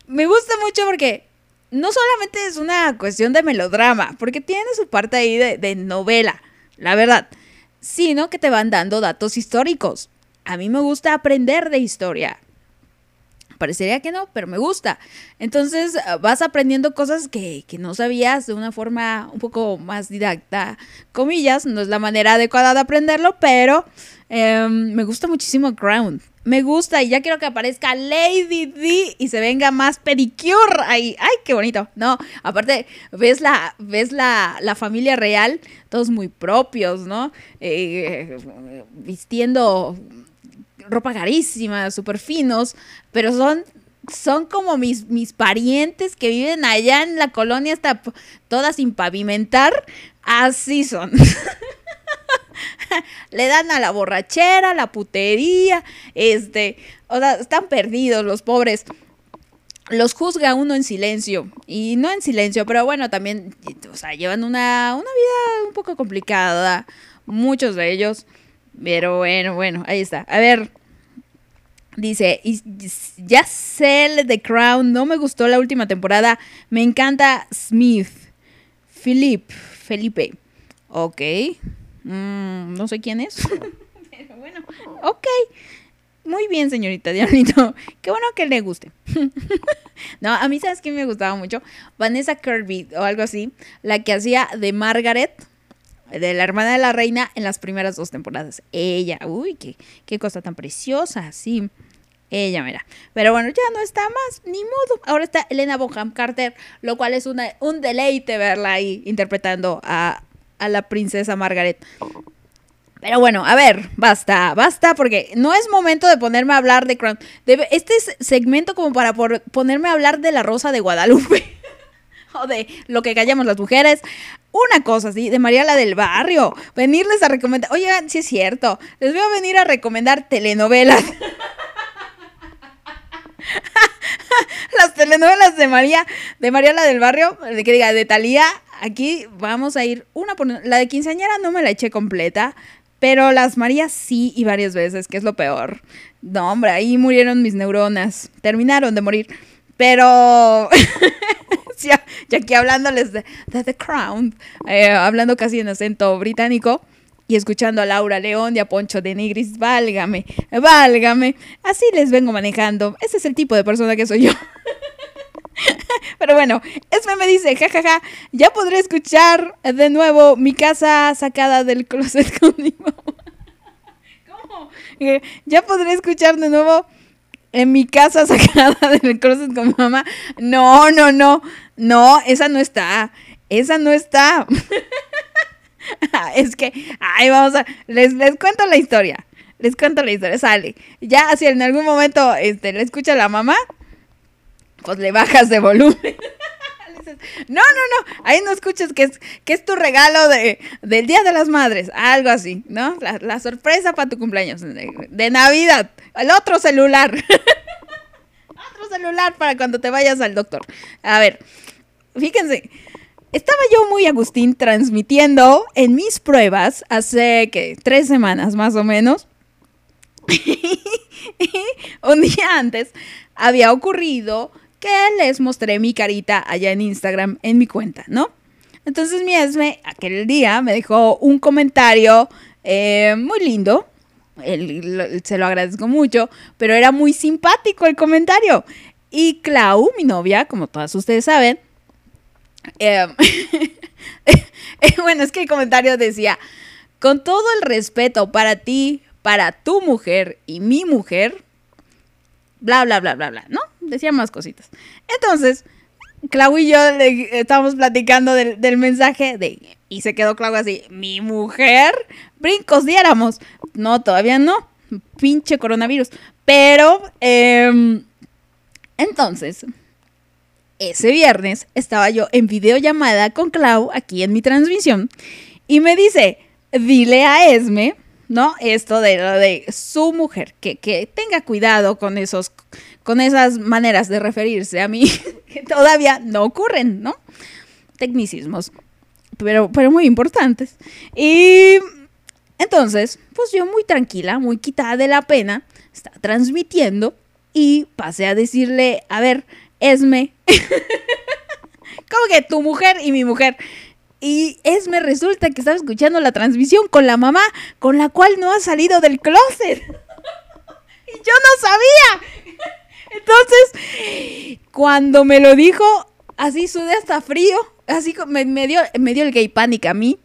me gusta mucho porque no solamente es una cuestión de melodrama, porque tiene su parte ahí de, de novela, la verdad, sino que te van dando datos históricos. A mí me gusta aprender de historia. Parecería que no, pero me gusta. Entonces ah, vas aprendiendo cosas que, que no sabías de una forma un poco más didacta, comillas, no es la manera adecuada de aprenderlo, pero em, me gusta muchísimo Crown. Me gusta y ya quiero que aparezca Lady D y se venga más pedicure ahí. ¡Ay, qué bonito! No, aparte, ves la, ves la, la familia real, todos muy propios, ¿no? Eh, vistiendo ropa carísima, súper finos, pero son, son como mis, mis parientes que viven allá en la colonia, hasta todas sin pavimentar, así son. Le dan a la borrachera, la putería, este, o sea, están perdidos los pobres. Los juzga uno en silencio, y no en silencio, pero bueno, también, o sea, llevan una, una vida un poco complicada, muchos de ellos. Pero bueno, bueno, ahí está. A ver. Dice, ya sé The Crown, no me gustó la última temporada. Me encanta Smith. Philip, Felipe. Ok. Mm, no sé quién es. Pero bueno, ok. Muy bien, señorita Diablito. Qué bueno que le guste. no, a mí, ¿sabes quién me gustaba mucho? Vanessa Kirby o algo así. La que hacía de Margaret de la hermana de la reina en las primeras dos temporadas. Ella, uy, qué, qué cosa tan preciosa, sí. Ella, mira. Pero bueno, ya no está más, ni modo. Ahora está Elena Bonham Carter, lo cual es una, un deleite verla ahí interpretando a, a la princesa Margaret. Pero bueno, a ver, basta, basta, porque no es momento de ponerme a hablar de Crown. Este es segmento como para ponerme a hablar de la Rosa de Guadalupe. o de lo que callamos las mujeres. Una cosa así, de María la del Barrio. Venirles a recomendar. Oigan, sí es cierto. Les voy a venir a recomendar telenovelas. las telenovelas de María, de María la del Barrio, de que diga, de Talía, aquí vamos a ir una por. La de quinceañera no me la eché completa, pero las Marías sí y varias veces, que es lo peor. No, hombre, ahí murieron mis neuronas, terminaron de morir. Pero ya, ya aquí hablándoles de, The Crown, eh, hablando casi en acento británico y escuchando a Laura León y a Poncho de Nigris, válgame, válgame. Así les vengo manejando. Ese es el tipo de persona que soy yo. Pero bueno, Esme me dice, jajaja, ya podré escuchar de nuevo mi casa sacada del closet con mi mamá. ¿Cómo? Eh, Ya podré escuchar de nuevo en mi casa sacada del closet con mi mamá. No, no, no, no, esa no está. Esa no está. es que, ay, vamos a, les, les cuento la historia. Les cuento la historia, sale. Ya, si en algún momento este, le escucha la mamá, pues le bajas de volumen. No, no, no, ahí no escuches que es, que es tu regalo de, del Día de las Madres, algo así, ¿no? La, la sorpresa para tu cumpleaños, de Navidad, el otro celular. otro celular para cuando te vayas al doctor. A ver, fíjense, estaba yo muy Agustín transmitiendo en mis pruebas hace que tres semanas más o menos. un día antes había ocurrido que les mostré mi carita allá en Instagram en mi cuenta, ¿no? Entonces mi Esme aquel día me dejó un comentario eh, muy lindo. Se lo agradezco mucho, pero era muy simpático el comentario. Y Clau, mi novia, como todas ustedes saben, eh, bueno, es que el comentario decía, con todo el respeto para ti, para tu mujer y mi mujer, bla, bla, bla, bla, bla, ¿no? Decía más cositas. Entonces, Clau y yo le, estábamos platicando del, del mensaje de, y se quedó Clau así, mi mujer, brincos diéramos. No, todavía no, pinche coronavirus. Pero, em, entonces, ese viernes estaba yo en videollamada con Clau aquí en mi transmisión y me dice, dile a Esme, ¿no? Esto de lo de su mujer, que, que tenga cuidado con esos, con esas maneras de referirse a mí, que todavía no ocurren, ¿no? Tecnicismos, pero, pero muy importantes. Y entonces, pues yo muy tranquila, muy quitada de la pena, estaba transmitiendo y pasé a decirle, a ver, Esme, como que tu mujer y mi mujer. Y Esme resulta que estaba escuchando la transmisión con la mamá, con la cual no ha salido del closet. y yo no sabía. Entonces, cuando me lo dijo, así sudé hasta frío, así me, me dio, me dio el gay panic a mí.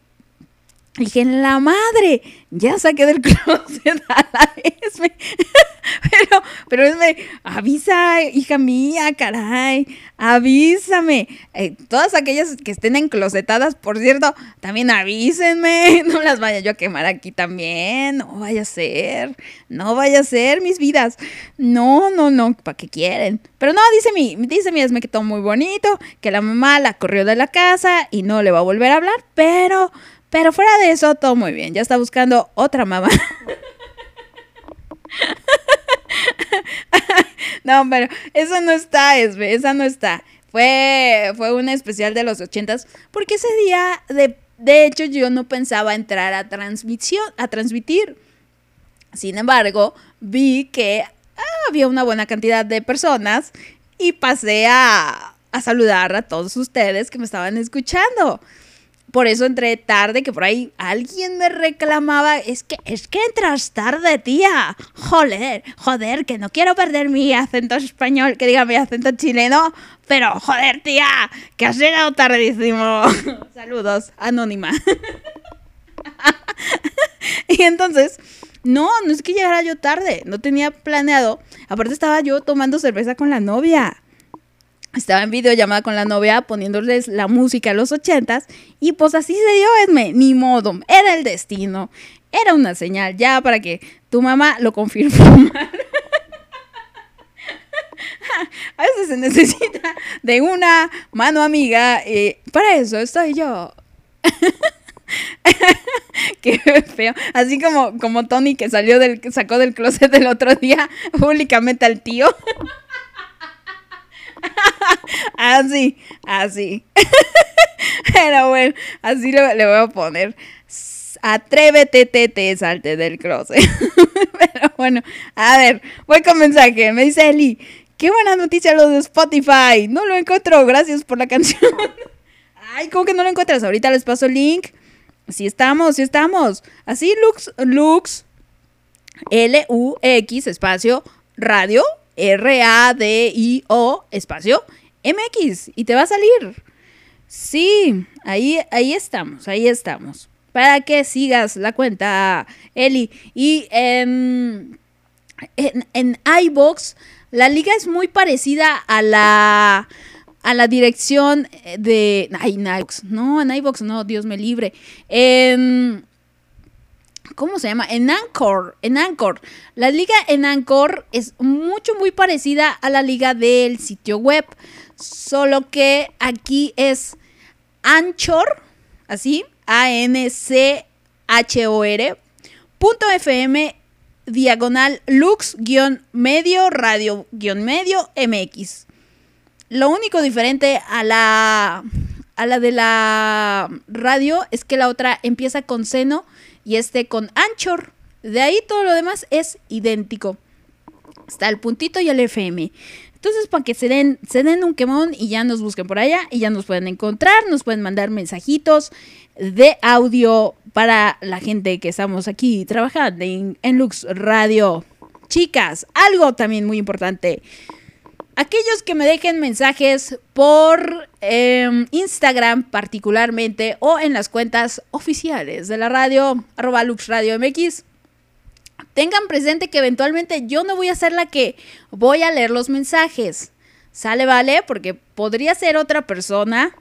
Dije, en la madre, ya saqué del closet a la Esme. pero, pero Esme, avisa, hija mía, caray, avísame. Eh, todas aquellas que estén enclosetadas, por cierto, también avísenme. No las vaya yo a quemar aquí también. No vaya a ser, no vaya a ser mis vidas. No, no, no, ¿para qué quieren? Pero no, dice mi, dice mi Esme que todo muy bonito, que la mamá la corrió de la casa y no le va a volver a hablar, pero... Pero fuera de eso, todo muy bien. Ya está buscando otra mamá. no, pero eso no está, Esme, esa no está. Fue, fue un especial de los ochentas, porque ese día, de, de hecho, yo no pensaba entrar a transmisión, a transmitir. Sin embargo, vi que ah, había una buena cantidad de personas y pasé a, a saludar a todos ustedes que me estaban escuchando. Por eso entré tarde, que por ahí alguien me reclamaba, es que, es que entras tarde, tía. Joder, joder, que no quiero perder mi acento español, que diga mi acento chileno, pero joder, tía, que has llegado tardísimo. Saludos, anónima. y entonces, no, no es que llegara yo tarde, no tenía planeado. Aparte estaba yo tomando cerveza con la novia. Estaba en videollamada con la novia poniéndoles la música a los ochentas y pues así se dio, Esme, ni modo, era el destino, era una señal ya para que tu mamá lo confirmara. A veces se necesita de una mano amiga y para eso estoy yo. Qué feo. Así como, como Tony que salió del, sacó del closet el otro día públicamente al tío. Así, así. Pero bueno, así le, voy a poner. Atrévete, tete, salte del closet. Pero bueno, a ver, voy con mensaje. Me dice Eli, qué buena noticia lo de Spotify. No lo encuentro, gracias por la canción. Ay, ¿cómo que no lo encuentras? Ahorita les paso el link. Sí estamos, sí estamos. Así, Lux, Lux, L-U-X, espacio, radio, R-A-D-I-O, espacio, MX. Y te va a salir. Sí, ahí, ahí estamos, ahí estamos. Para que sigas la cuenta, Eli. Y en, en, en iVoox, la liga es muy parecida a la a la dirección de ay, en no, en iVoox no, Dios me libre. En ¿Cómo se llama? En Anchor, en Anchor. La liga en Anchor es mucho, muy parecida a la liga del sitio web. Solo que aquí es Anchor, así, A-N-C-H-O-R, punto FM, diagonal lux, guion medio, radio, guion medio, MX. Lo único diferente a la, a la de la radio es que la otra empieza con seno y este con Anchor. De ahí todo lo demás es idéntico. Está el puntito y el FM. Entonces, para que se den, se den un quemón y ya nos busquen por allá y ya nos pueden encontrar, nos pueden mandar mensajitos de audio para la gente que estamos aquí trabajando en, en Lux Radio. Chicas, algo también muy importante. Aquellos que me dejen mensajes por eh, Instagram particularmente o en las cuentas oficiales de la radio, arroba Lux Radio MX, tengan presente que eventualmente yo no voy a ser la que voy a leer los mensajes. Sale, vale, porque podría ser otra persona,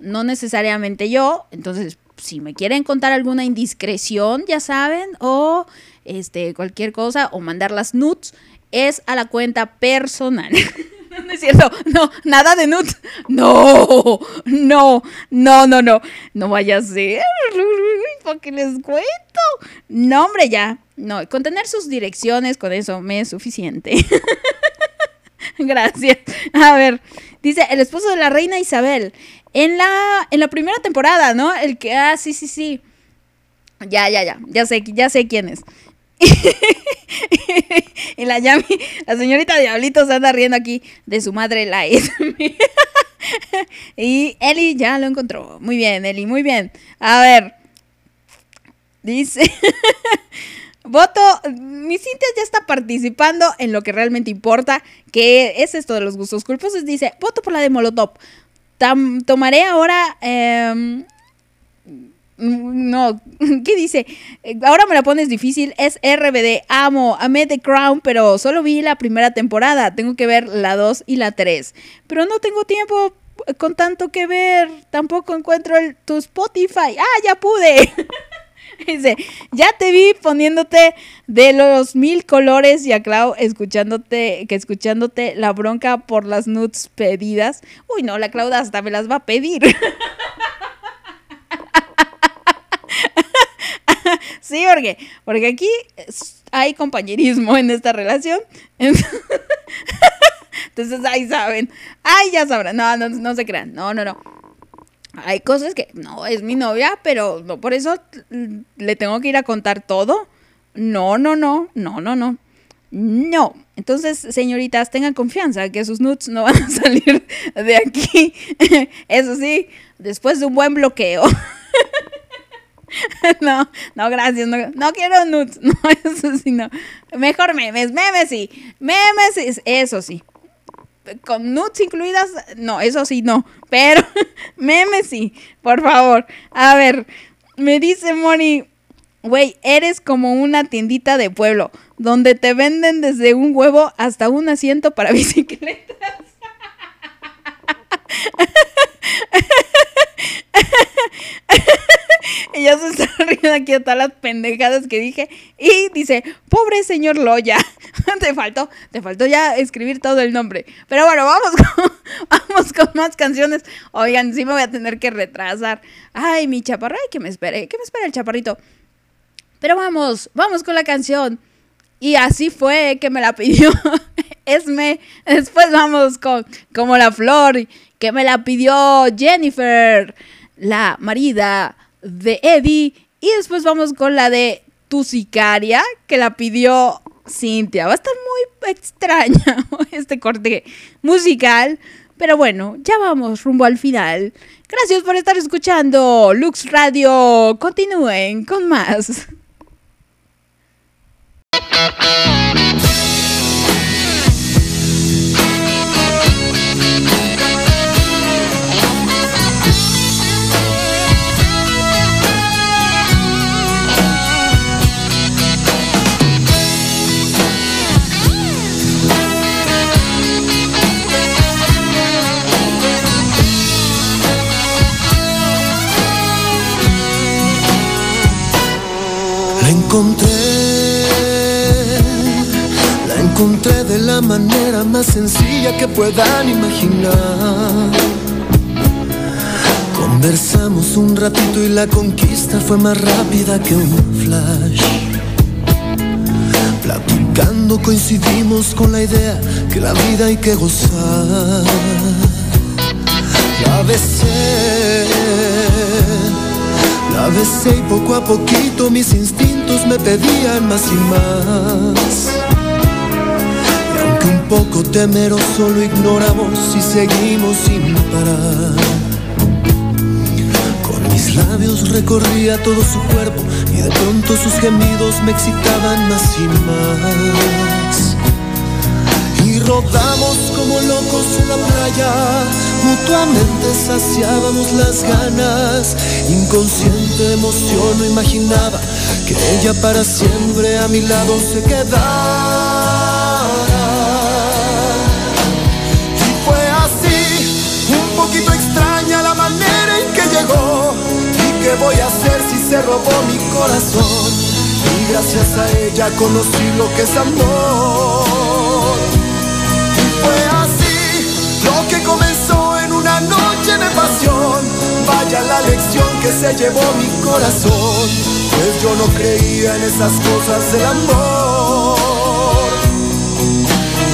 no necesariamente yo. Entonces, si me quieren contar alguna indiscreción, ya saben, o este cualquier cosa, o mandar las nudes, es a la cuenta personal. No es cierto, no, nada de nudes. No, no, no, no, no. No vaya a ser. ¿Para qué les cuento? No, hombre, ya. No, con tener sus direcciones, con eso me es suficiente. Gracias. A ver, dice el esposo de la reina Isabel. En la, en la primera temporada, ¿no? El que, ah, sí, sí, sí. Ya, ya, ya. Ya sé, ya sé quién es. Y la Yami, la señorita Diablito se anda riendo aquí de su madre, la y Eli ya lo encontró. Muy bien, Eli, muy bien. A ver. Dice. Voto, mi Cintia ya está participando en lo que realmente importa, que es esto de los gustos culposos. Dice, voto por la de Molotov. Tomaré ahora... em, no, ¿qué dice? Eh, Ahora me la pones difícil. Es RBD, amo, amé The Crown, pero solo vi la primera temporada. Tengo que ver la 2 y la 3. Pero no tengo tiempo con tanto que ver. Tampoco encuentro el, tu Spotify. Ah, ya pude. Dice, ya te vi poniéndote de los mil colores y a Clau escuchándote, que escuchándote la bronca por las nudes pedidas. Uy, no, la Claudia hasta me las va a pedir. Sí, porque, porque aquí hay compañerismo en esta relación. Entonces, ahí saben. Ay, ya sabrán. No, no, no se crean. No, no, no. Hay cosas que no es mi novia, pero no por eso le tengo que ir a contar todo. No, no, no, no, no, no. No. Entonces, señoritas, tengan confianza que sus nudes no van a salir de aquí. Eso sí, después de un buen bloqueo. No, no, gracias. No, quiero nudes. No, eso sí, no. Mejor memes, memes sí. Memes, es- eso sí. Con nudes incluidas, no, eso sí, no. Pero memes sí, por favor. A ver, me dice Moni. Güey, eres como una tiendita de pueblo, donde te venden desde un huevo hasta un asiento para bicicletas. Ya se está riendo aquí de todas las pendejadas que dije. Y dice, pobre señor Loya. te faltó, te faltó ya escribir todo el nombre. Pero bueno, vamos con, vamos con más canciones. Oigan, sí me voy a tener que retrasar. Ay, mi chaparra, ay, que me espere, que me espere el chaparrito. Pero vamos, vamos con la canción. Y así fue que me la pidió Esme. Después vamos con Como la Flor, que me la pidió Jennifer, la marida de Eddie. Y después vamos con la de Tu Sicaria, que la pidió Cintia. Va a estar muy extraña este corte musical. Pero bueno, ya vamos rumbo al final. Gracias por estar escuchando Lux Radio. Continúen con más. Encontré de la manera más sencilla que puedan imaginar. Conversamos un ratito y la conquista fue más rápida que un flash. Platicando coincidimos con la idea que la vida hay que gozar. La besé, la besé y poco a poquito mis instintos me pedían más y más. Aunque un poco temeroso lo ignoramos y seguimos sin parar. Con mis labios recorría todo su cuerpo y de pronto sus gemidos me excitaban más y más. Y rodamos como locos en la playa, mutuamente saciábamos las ganas. Inconsciente emoción no imaginaba que ella para siempre a mi lado se quedara. Qué voy a hacer si se robó mi corazón? Y gracias a ella conocí lo que es amor. Y fue así, lo que comenzó en una noche de pasión. Vaya la lección que se llevó mi corazón. Pues yo no creía en esas cosas del amor.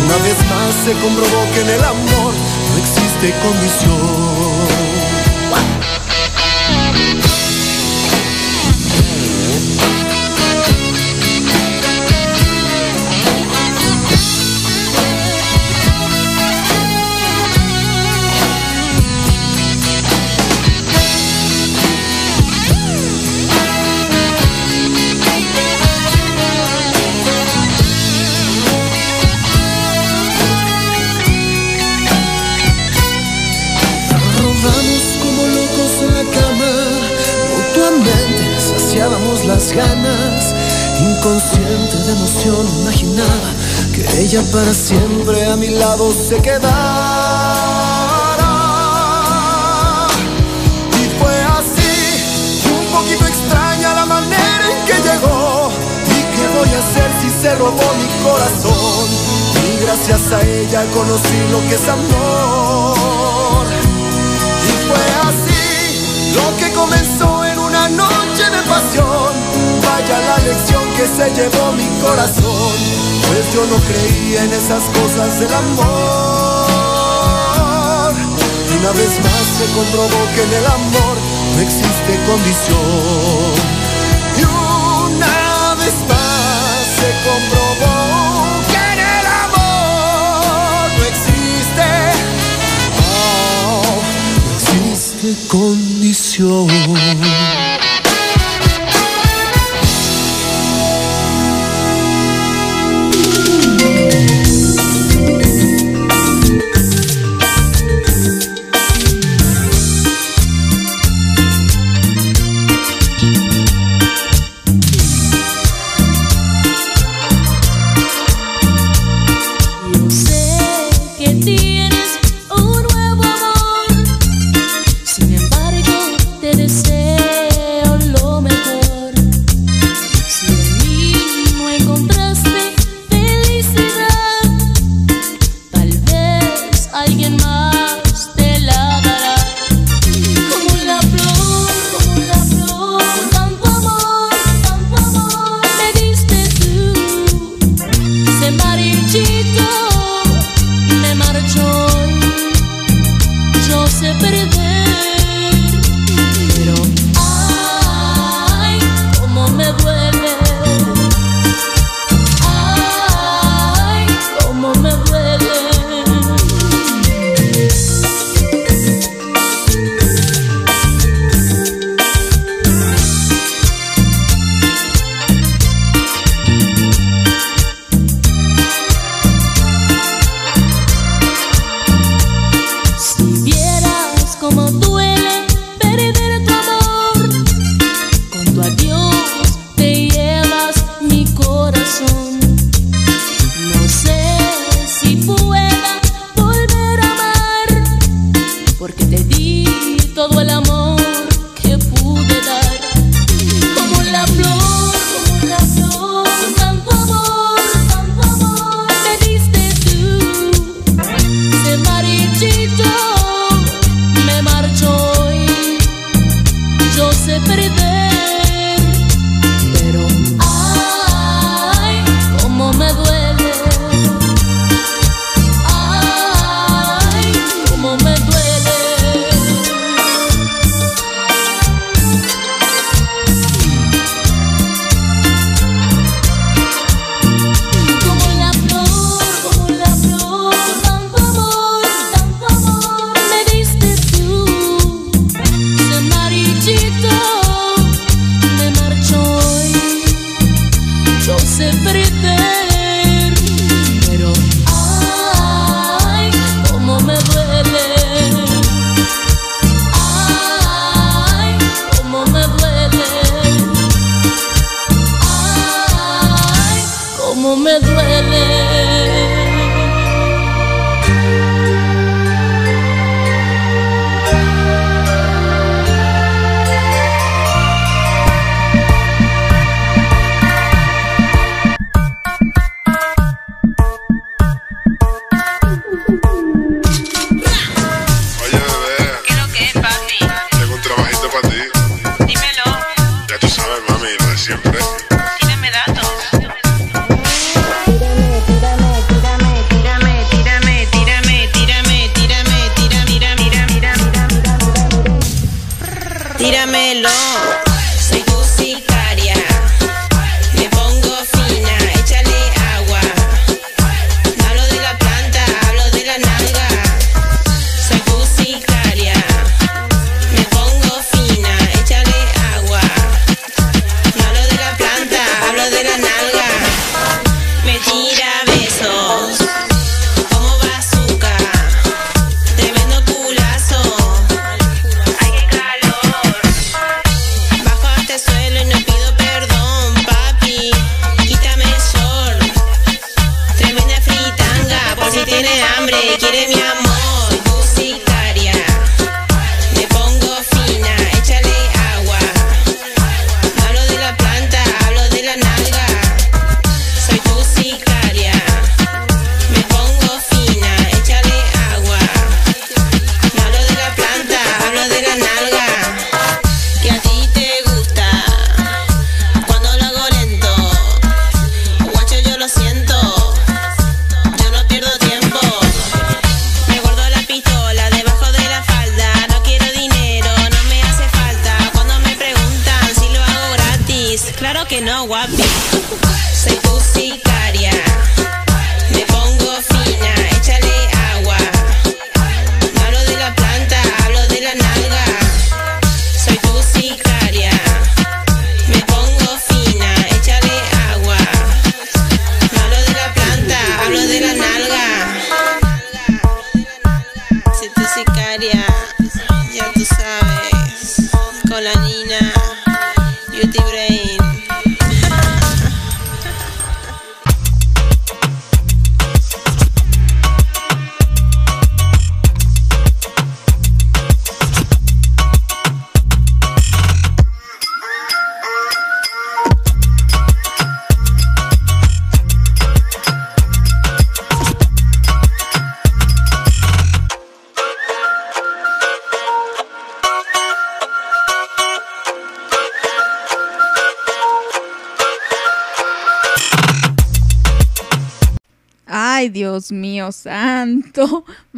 Una vez más se comprobó que en el amor no existe condición. Inconsciente de emoción imaginaba que ella para siempre a mi lado se quedara. Y fue así, un poquito extraña la manera en que llegó. ¿Y qué voy a hacer si se robó mi corazón? Y gracias a ella conocí lo que es amor. Y fue así lo que comenzó en una noche Vaya la lección que se llevó mi corazón. Pues yo no creía en esas cosas del amor. Y una vez más se comprobó que en el amor no existe condición. Y una vez más se comprobó que en el amor no existe no existe condición.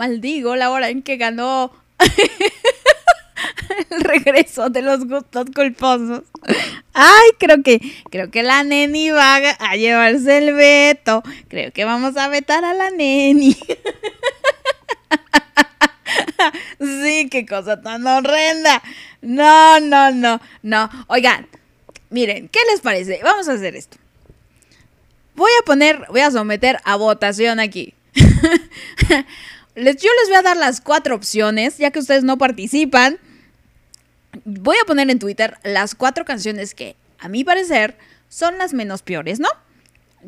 Maldigo la hora en que ganó el regreso de los gustos culposos. Ay, creo que, creo que la neni va a, llevarse el veto. Creo que vamos a vetar a la neni. Sí, qué cosa tan horrenda. No, no, no, no. Oigan, miren, ¿qué les parece? Vamos a hacer esto. Voy a poner, voy a someter a votación aquí. Yo les voy a dar las cuatro opciones, ya que ustedes no participan. Voy a poner en Twitter las cuatro canciones que, a mi parecer, son las menos peores, ¿no?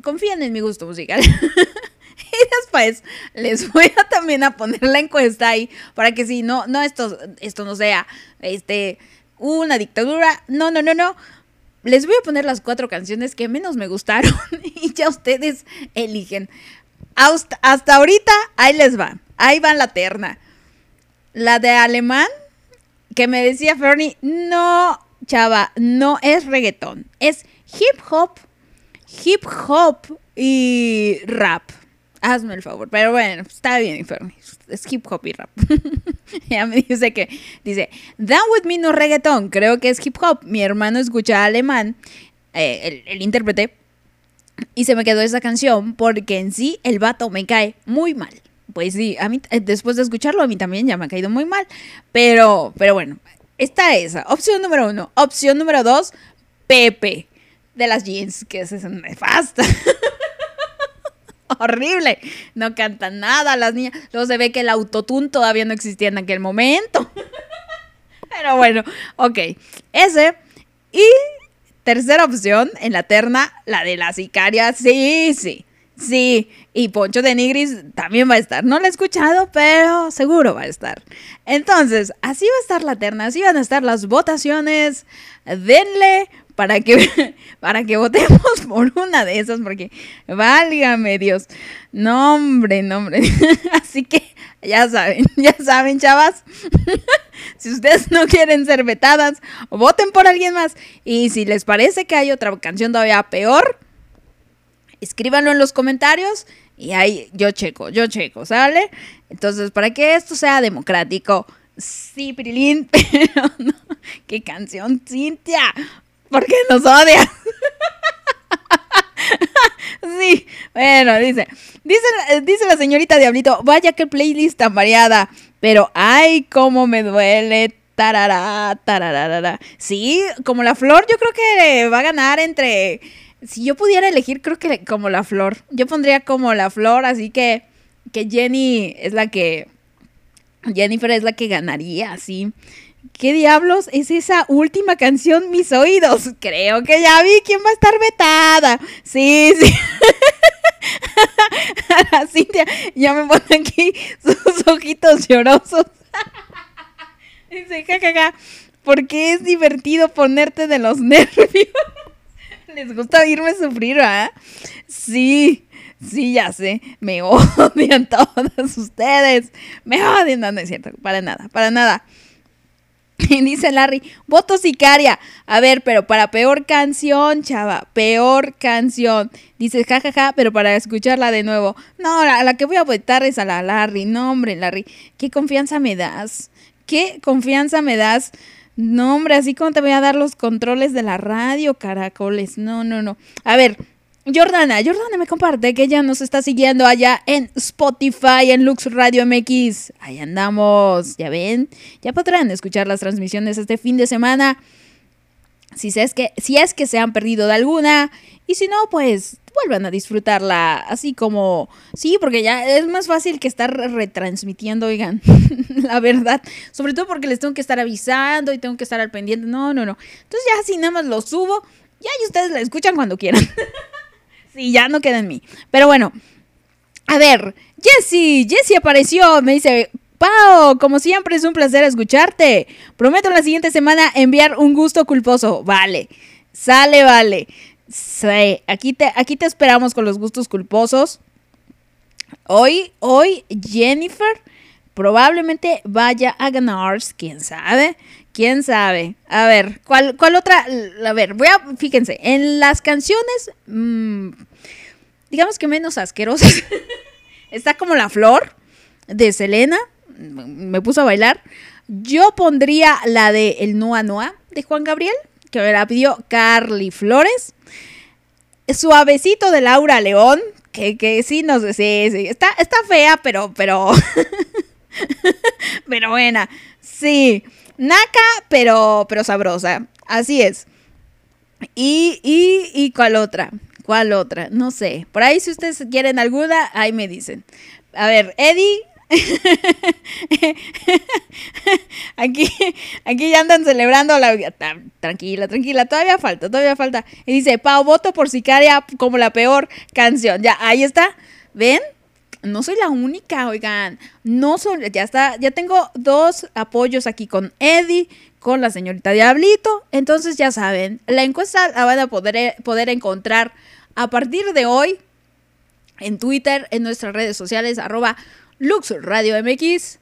Confíen en mi gusto musical. y después les voy a también a poner la encuesta ahí para que si no, no esto, esto no sea este una dictadura. No, no, no, no. Les voy a poner las cuatro canciones que menos me gustaron y ya ustedes eligen. Hasta, hasta ahorita, ahí les va. Ahí va la terna. La de alemán, que me decía Fernie, no, chava, no es reggaetón. Es hip hop, hip hop y rap. Hazme el favor. Pero bueno, está bien, Fernie. Es hip hop y rap. ya me dice que, dice, Down With Me no reggaetón, creo que es hip hop. Mi hermano escucha alemán, eh, el, el intérprete, y se me quedó esa canción porque en sí el vato me cae muy mal. Pues sí, a mí, eh, después de escucharlo, a mí también ya me ha caído muy mal. Pero, pero bueno, está esa. Opción número uno. Opción número dos, Pepe, de las jeans, que es nefasta. Horrible. No cantan nada las niñas. Luego se ve que el autotune todavía no existía en aquel momento. Pero bueno, ok. Ese. Y tercera opción en la terna, la de la sicaria. Sí, sí. Sí. Y Poncho de Nigris también va a estar. No lo he escuchado, pero seguro va a estar. Entonces, así va a estar la terna. Así van a estar las votaciones. Denle para que, para que votemos por una de esas, porque válgame Dios. No, hombre, no, hombre. Así que ya saben, ya saben, chavas. si ustedes no quieren ser vetadas, voten por alguien más. Y si les parece que hay otra canción todavía peor, escríbanlo en los comentarios y ahí yo checo, yo checo, ¿sale? Entonces, para que esto sea democrático, sí, Pirilín, pero no. ¿Qué canción, Cintia? ¿Por qué nos odias? sí, bueno, dice, dice, dice la señorita Diablito, vaya que playlist tan variada, pero ay, cómo me duele. Tarará, tararara. Sí, como la flor, yo creo que va a ganar entre. Si yo pudiera elegir, creo que como la flor. Yo pondría como la flor, así que. Que Jenny es la que. Jennifer es la que ganaría, sí. ¿Qué diablos es esa última canción, mis oídos? Creo que ya vi quién va a estar vetada. Sí, sí. A la Cintia ya me pone aquí sus ojitos llorosos. Dice, jajaja, porque es divertido ponerte de los nervios. Les gusta oírme sufrir, ¿ah? Sí, sí, ya sé. Me odian todos ustedes. Me odian. No, no es cierto. Para nada, para nada. Y dice Larry, voto sicaria. A ver, pero para peor canción, chava, peor canción. Dice, jajaja, pero para escucharla de nuevo. No, la, la que voy a votar es a la Larry. No, hombre, Larry, qué confianza me das. Qué confianza me das. No, hombre, así como te voy a dar los controles de la radio, caracoles. No, no, no. A ver, Jordana, Jordana me comparte que ella nos está siguiendo allá en Spotify, en Lux Radio MX. Ahí andamos, ya ven, ya podrán escuchar las transmisiones este fin de semana. Si es que, si es que se han perdido de alguna, y si no, pues vuelvan a disfrutarla, así como, sí, porque ya es más fácil que estar retransmitiendo, oigan, la verdad, sobre todo porque les tengo que estar avisando y tengo que estar al pendiente, no, no, no. Entonces ya si nada más lo subo, ya y ustedes la escuchan cuando quieran. Sí, ya no queda en mí. Pero bueno, a ver, Jessie, Jessie apareció, me dice, Pau, como siempre es un placer escucharte. Prometo la siguiente semana enviar un gusto culposo. Vale, sale, vale. Sí, aquí te, aquí te esperamos con los gustos culposos. Hoy, hoy, Jennifer probablemente vaya a ganar, quién sabe, quién sabe. A ver, ¿cuál, cuál otra? A ver, voy a, fíjense, en las canciones, mm, digamos que menos asquerosas, está como La Flor de Selena, me puso a bailar. Yo pondría la de El Noa Noa de Juan Gabriel, que me la pidió Carly Flores. Suavecito de Laura León, que, que sí, no sé, sí, está, está fea, pero, pero, pero buena. Sí, naca, pero, pero sabrosa. Así es. Y, y, y cuál otra, cuál otra, no sé. Por ahí si ustedes quieren alguna, ahí me dicen. A ver, Eddie. aquí, aquí ya andan celebrando la tranquila, tranquila, todavía falta, todavía falta. Y dice, Pau, voto por sicaria como la peor canción. Ya, ahí está. ¿Ven? No soy la única, oigan. No soy, ya está, ya tengo dos apoyos aquí con Eddie, con la señorita Diablito. Entonces ya saben, la encuesta la van a poder, poder encontrar a partir de hoy en Twitter, en nuestras redes sociales, arroba Lux Radio MX.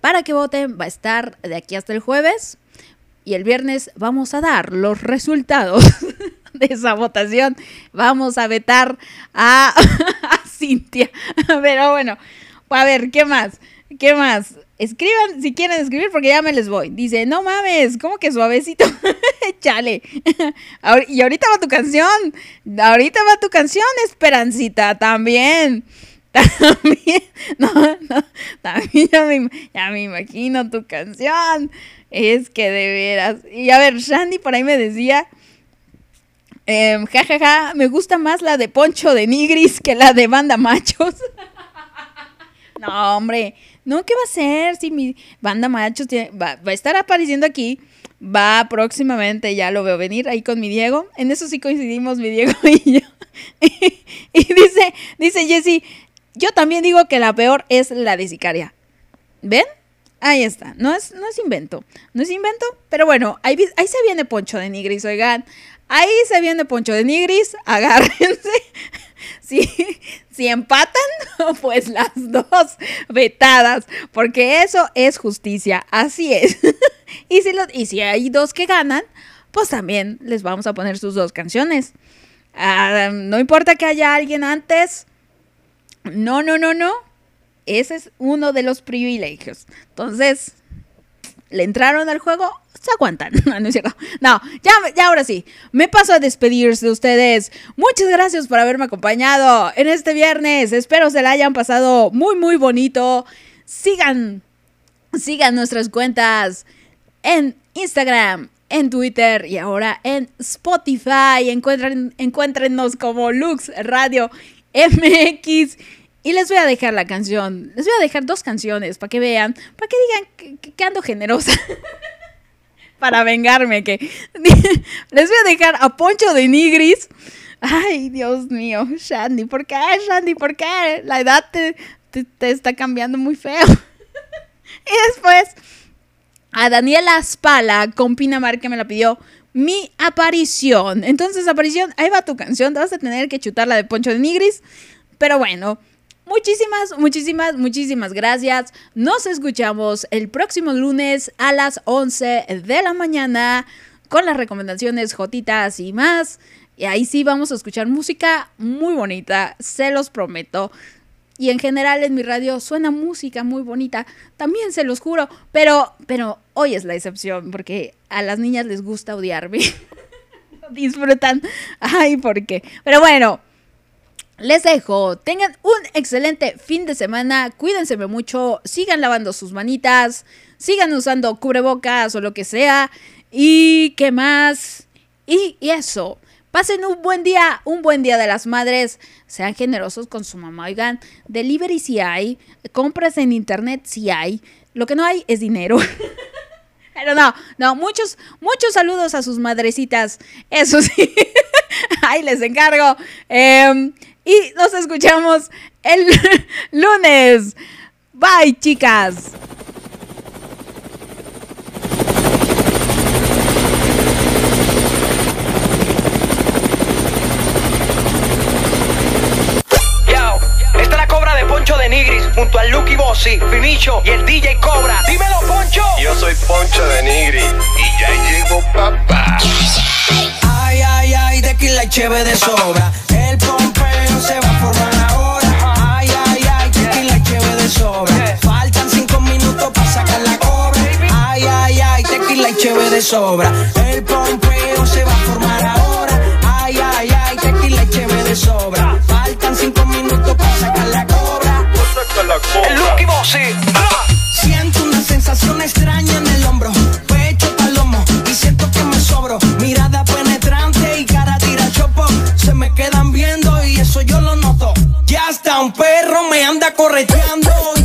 Para que voten, va a estar de aquí hasta el jueves. Y el viernes vamos a dar los resultados de esa votación. Vamos a vetar a, Cintia. Pero bueno, a ver, ¿qué más? ¿Qué más? Escriban si quieren escribir porque ya me les voy. Dice, no mames, ¿cómo que suavecito? Chale. Y ahorita va tu canción. Ahorita va tu canción, Esperancita, también. También. No, no. También ya me, imagino tu canción. Es que de veras. Y a ver, Shandy por ahí me decía. em, ja, ja, ja, me gusta más la de Poncho de Nigris que la de Banda Machos. No, hombre, no, ¿qué va a ser? Si mi banda machos va, va a estar apareciendo aquí, va próximamente, ya lo veo venir ahí con mi Diego. En eso sí coincidimos mi Diego y yo. y dice, dice Jessy, yo también digo que la peor es la de Sicaria. ¿Ven? Ahí está, no es, no es invento, no es invento, pero bueno, ahí, ahí se viene Poncho de Nigris, oigan, ahí se viene Poncho de Nigris, agárrense, si, si empatan, pues las dos vetadas, porque eso es justicia, así es, y, si y si hay dos que ganan, pues también les vamos a poner sus dos canciones, Ah, no importa que haya alguien antes, no, no, no, no. Ese es uno de los privilegios. Entonces, ¿le entraron al juego? Se aguantan. No, ya, ya ahora sí. Me paso a despedirse de ustedes. Muchas gracias por haberme acompañado en este viernes. Espero se la hayan pasado muy, muy bonito. Sigan, sigan nuestras cuentas en Instagram, en Twitter y ahora en Spotify. Encuentren, como Lux Radio MX. Y les voy a dejar la canción. Les voy a dejar dos canciones para que vean, para que digan que, ando generosa. para vengarme, que les voy a dejar a Poncho de Nigris Ay, Dios mío, Shandy, ¿por qué, Shandy? ¿Por qué? La edad te, te- te está cambiando muy feo. y después, a Daniela Spala con Pinamar que me la pidió mi aparición. Entonces, aparición, ahí va tu canción. Te vas a tener que chutar la de Poncho de Nigris. Pero bueno, muchísimas, muchísimas, muchísimas gracias. Nos escuchamos el próximo lunes a las 11 de la mañana con las recomendaciones Jotitas y más. Y ahí sí vamos a escuchar música muy bonita, se los prometo. Y en general en mi radio suena música muy bonita, también se los juro, pero pero hoy es la excepción porque a las niñas les gusta odiarme. Disfrutan. Ay, ¿por qué? Pero bueno, les dejo. Tengan un excelente fin de semana. Cuídense mucho. Sigan lavando sus manitas. Sigan usando cubrebocas o lo que sea. ¿Y qué más? Y, eso. Pasen un buen día, un buen día de las madres. Sean generosos con su mamá. Oigan, delivery si hay. Compras en internet si hay. Lo que no hay es dinero. Pero no, no, muchos, muchos saludos a sus madrecitas. Eso sí. Ahí les encargo. Em, y nos escuchamos el lunes. Bye, chicas. De Nigris junto al Lucky Bossy, Finicho y el DJ Cobra. Dímelo, Poncho. Yo soy Poncho de Nigri y ya llegó papá. Ay, ay, ay, tequila y cheve de sobra. El pompeo se va a formar ahora. Ay, ay, ay, tequila y cheve de sobra. Faltan cinco minutos para sacar la cobra. Ay, ay, ay, tequila y cheve de sobra. El pompeo se va a formar ahora. Ay, ay, ay, tequila y cheve de sobra. El Lucky Bossy. Siento una sensación extraña en el hombro, pecho palomo y siento que me sobro. Mirada penetrante y cara tira chopo. Se me quedan viendo y eso yo lo noto. Ya hasta un perro me anda correteando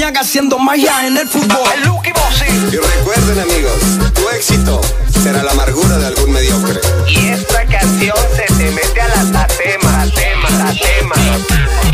Haciendo magia en el fútbol. El Lucky Bossy. Y recuerden amigos, tu éxito será la amargura de algún mediocre. Y esta canción se te mete a la tatema, tatema, tatema.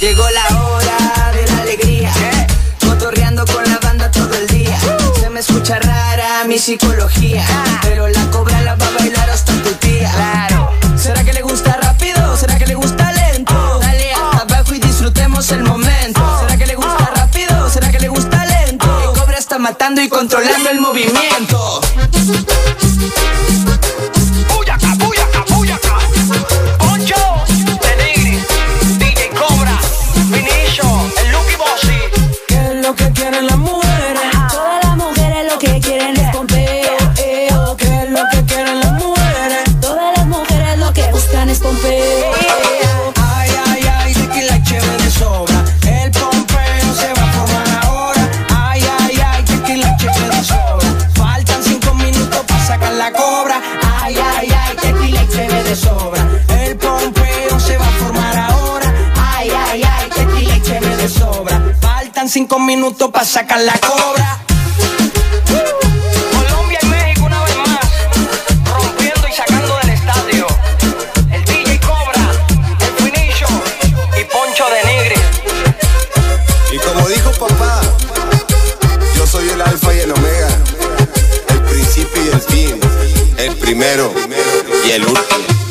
Llegó la hora de la alegría. Cotorreando con la banda todo el día. Se me escucha rara mi psicología. Pero la cobra la va a bailar hasta tu tía. ¿Será que le gusta rápido? ¿Será que le gusta lento? Dale hasta abajo y disfrutemos el momento. ¿Será que le gusta rápido? ¿Será que le gusta lento? El cobra está matando y controlando el movimiento. Cobra. Ay, ay, ay, tequila y cheve de sobra. El pompeo se va a formar ahora. Ay, ay, ay, tequila y cheve de sobra. Faltan cinco minutos para sacar la cobra. Primero y el último.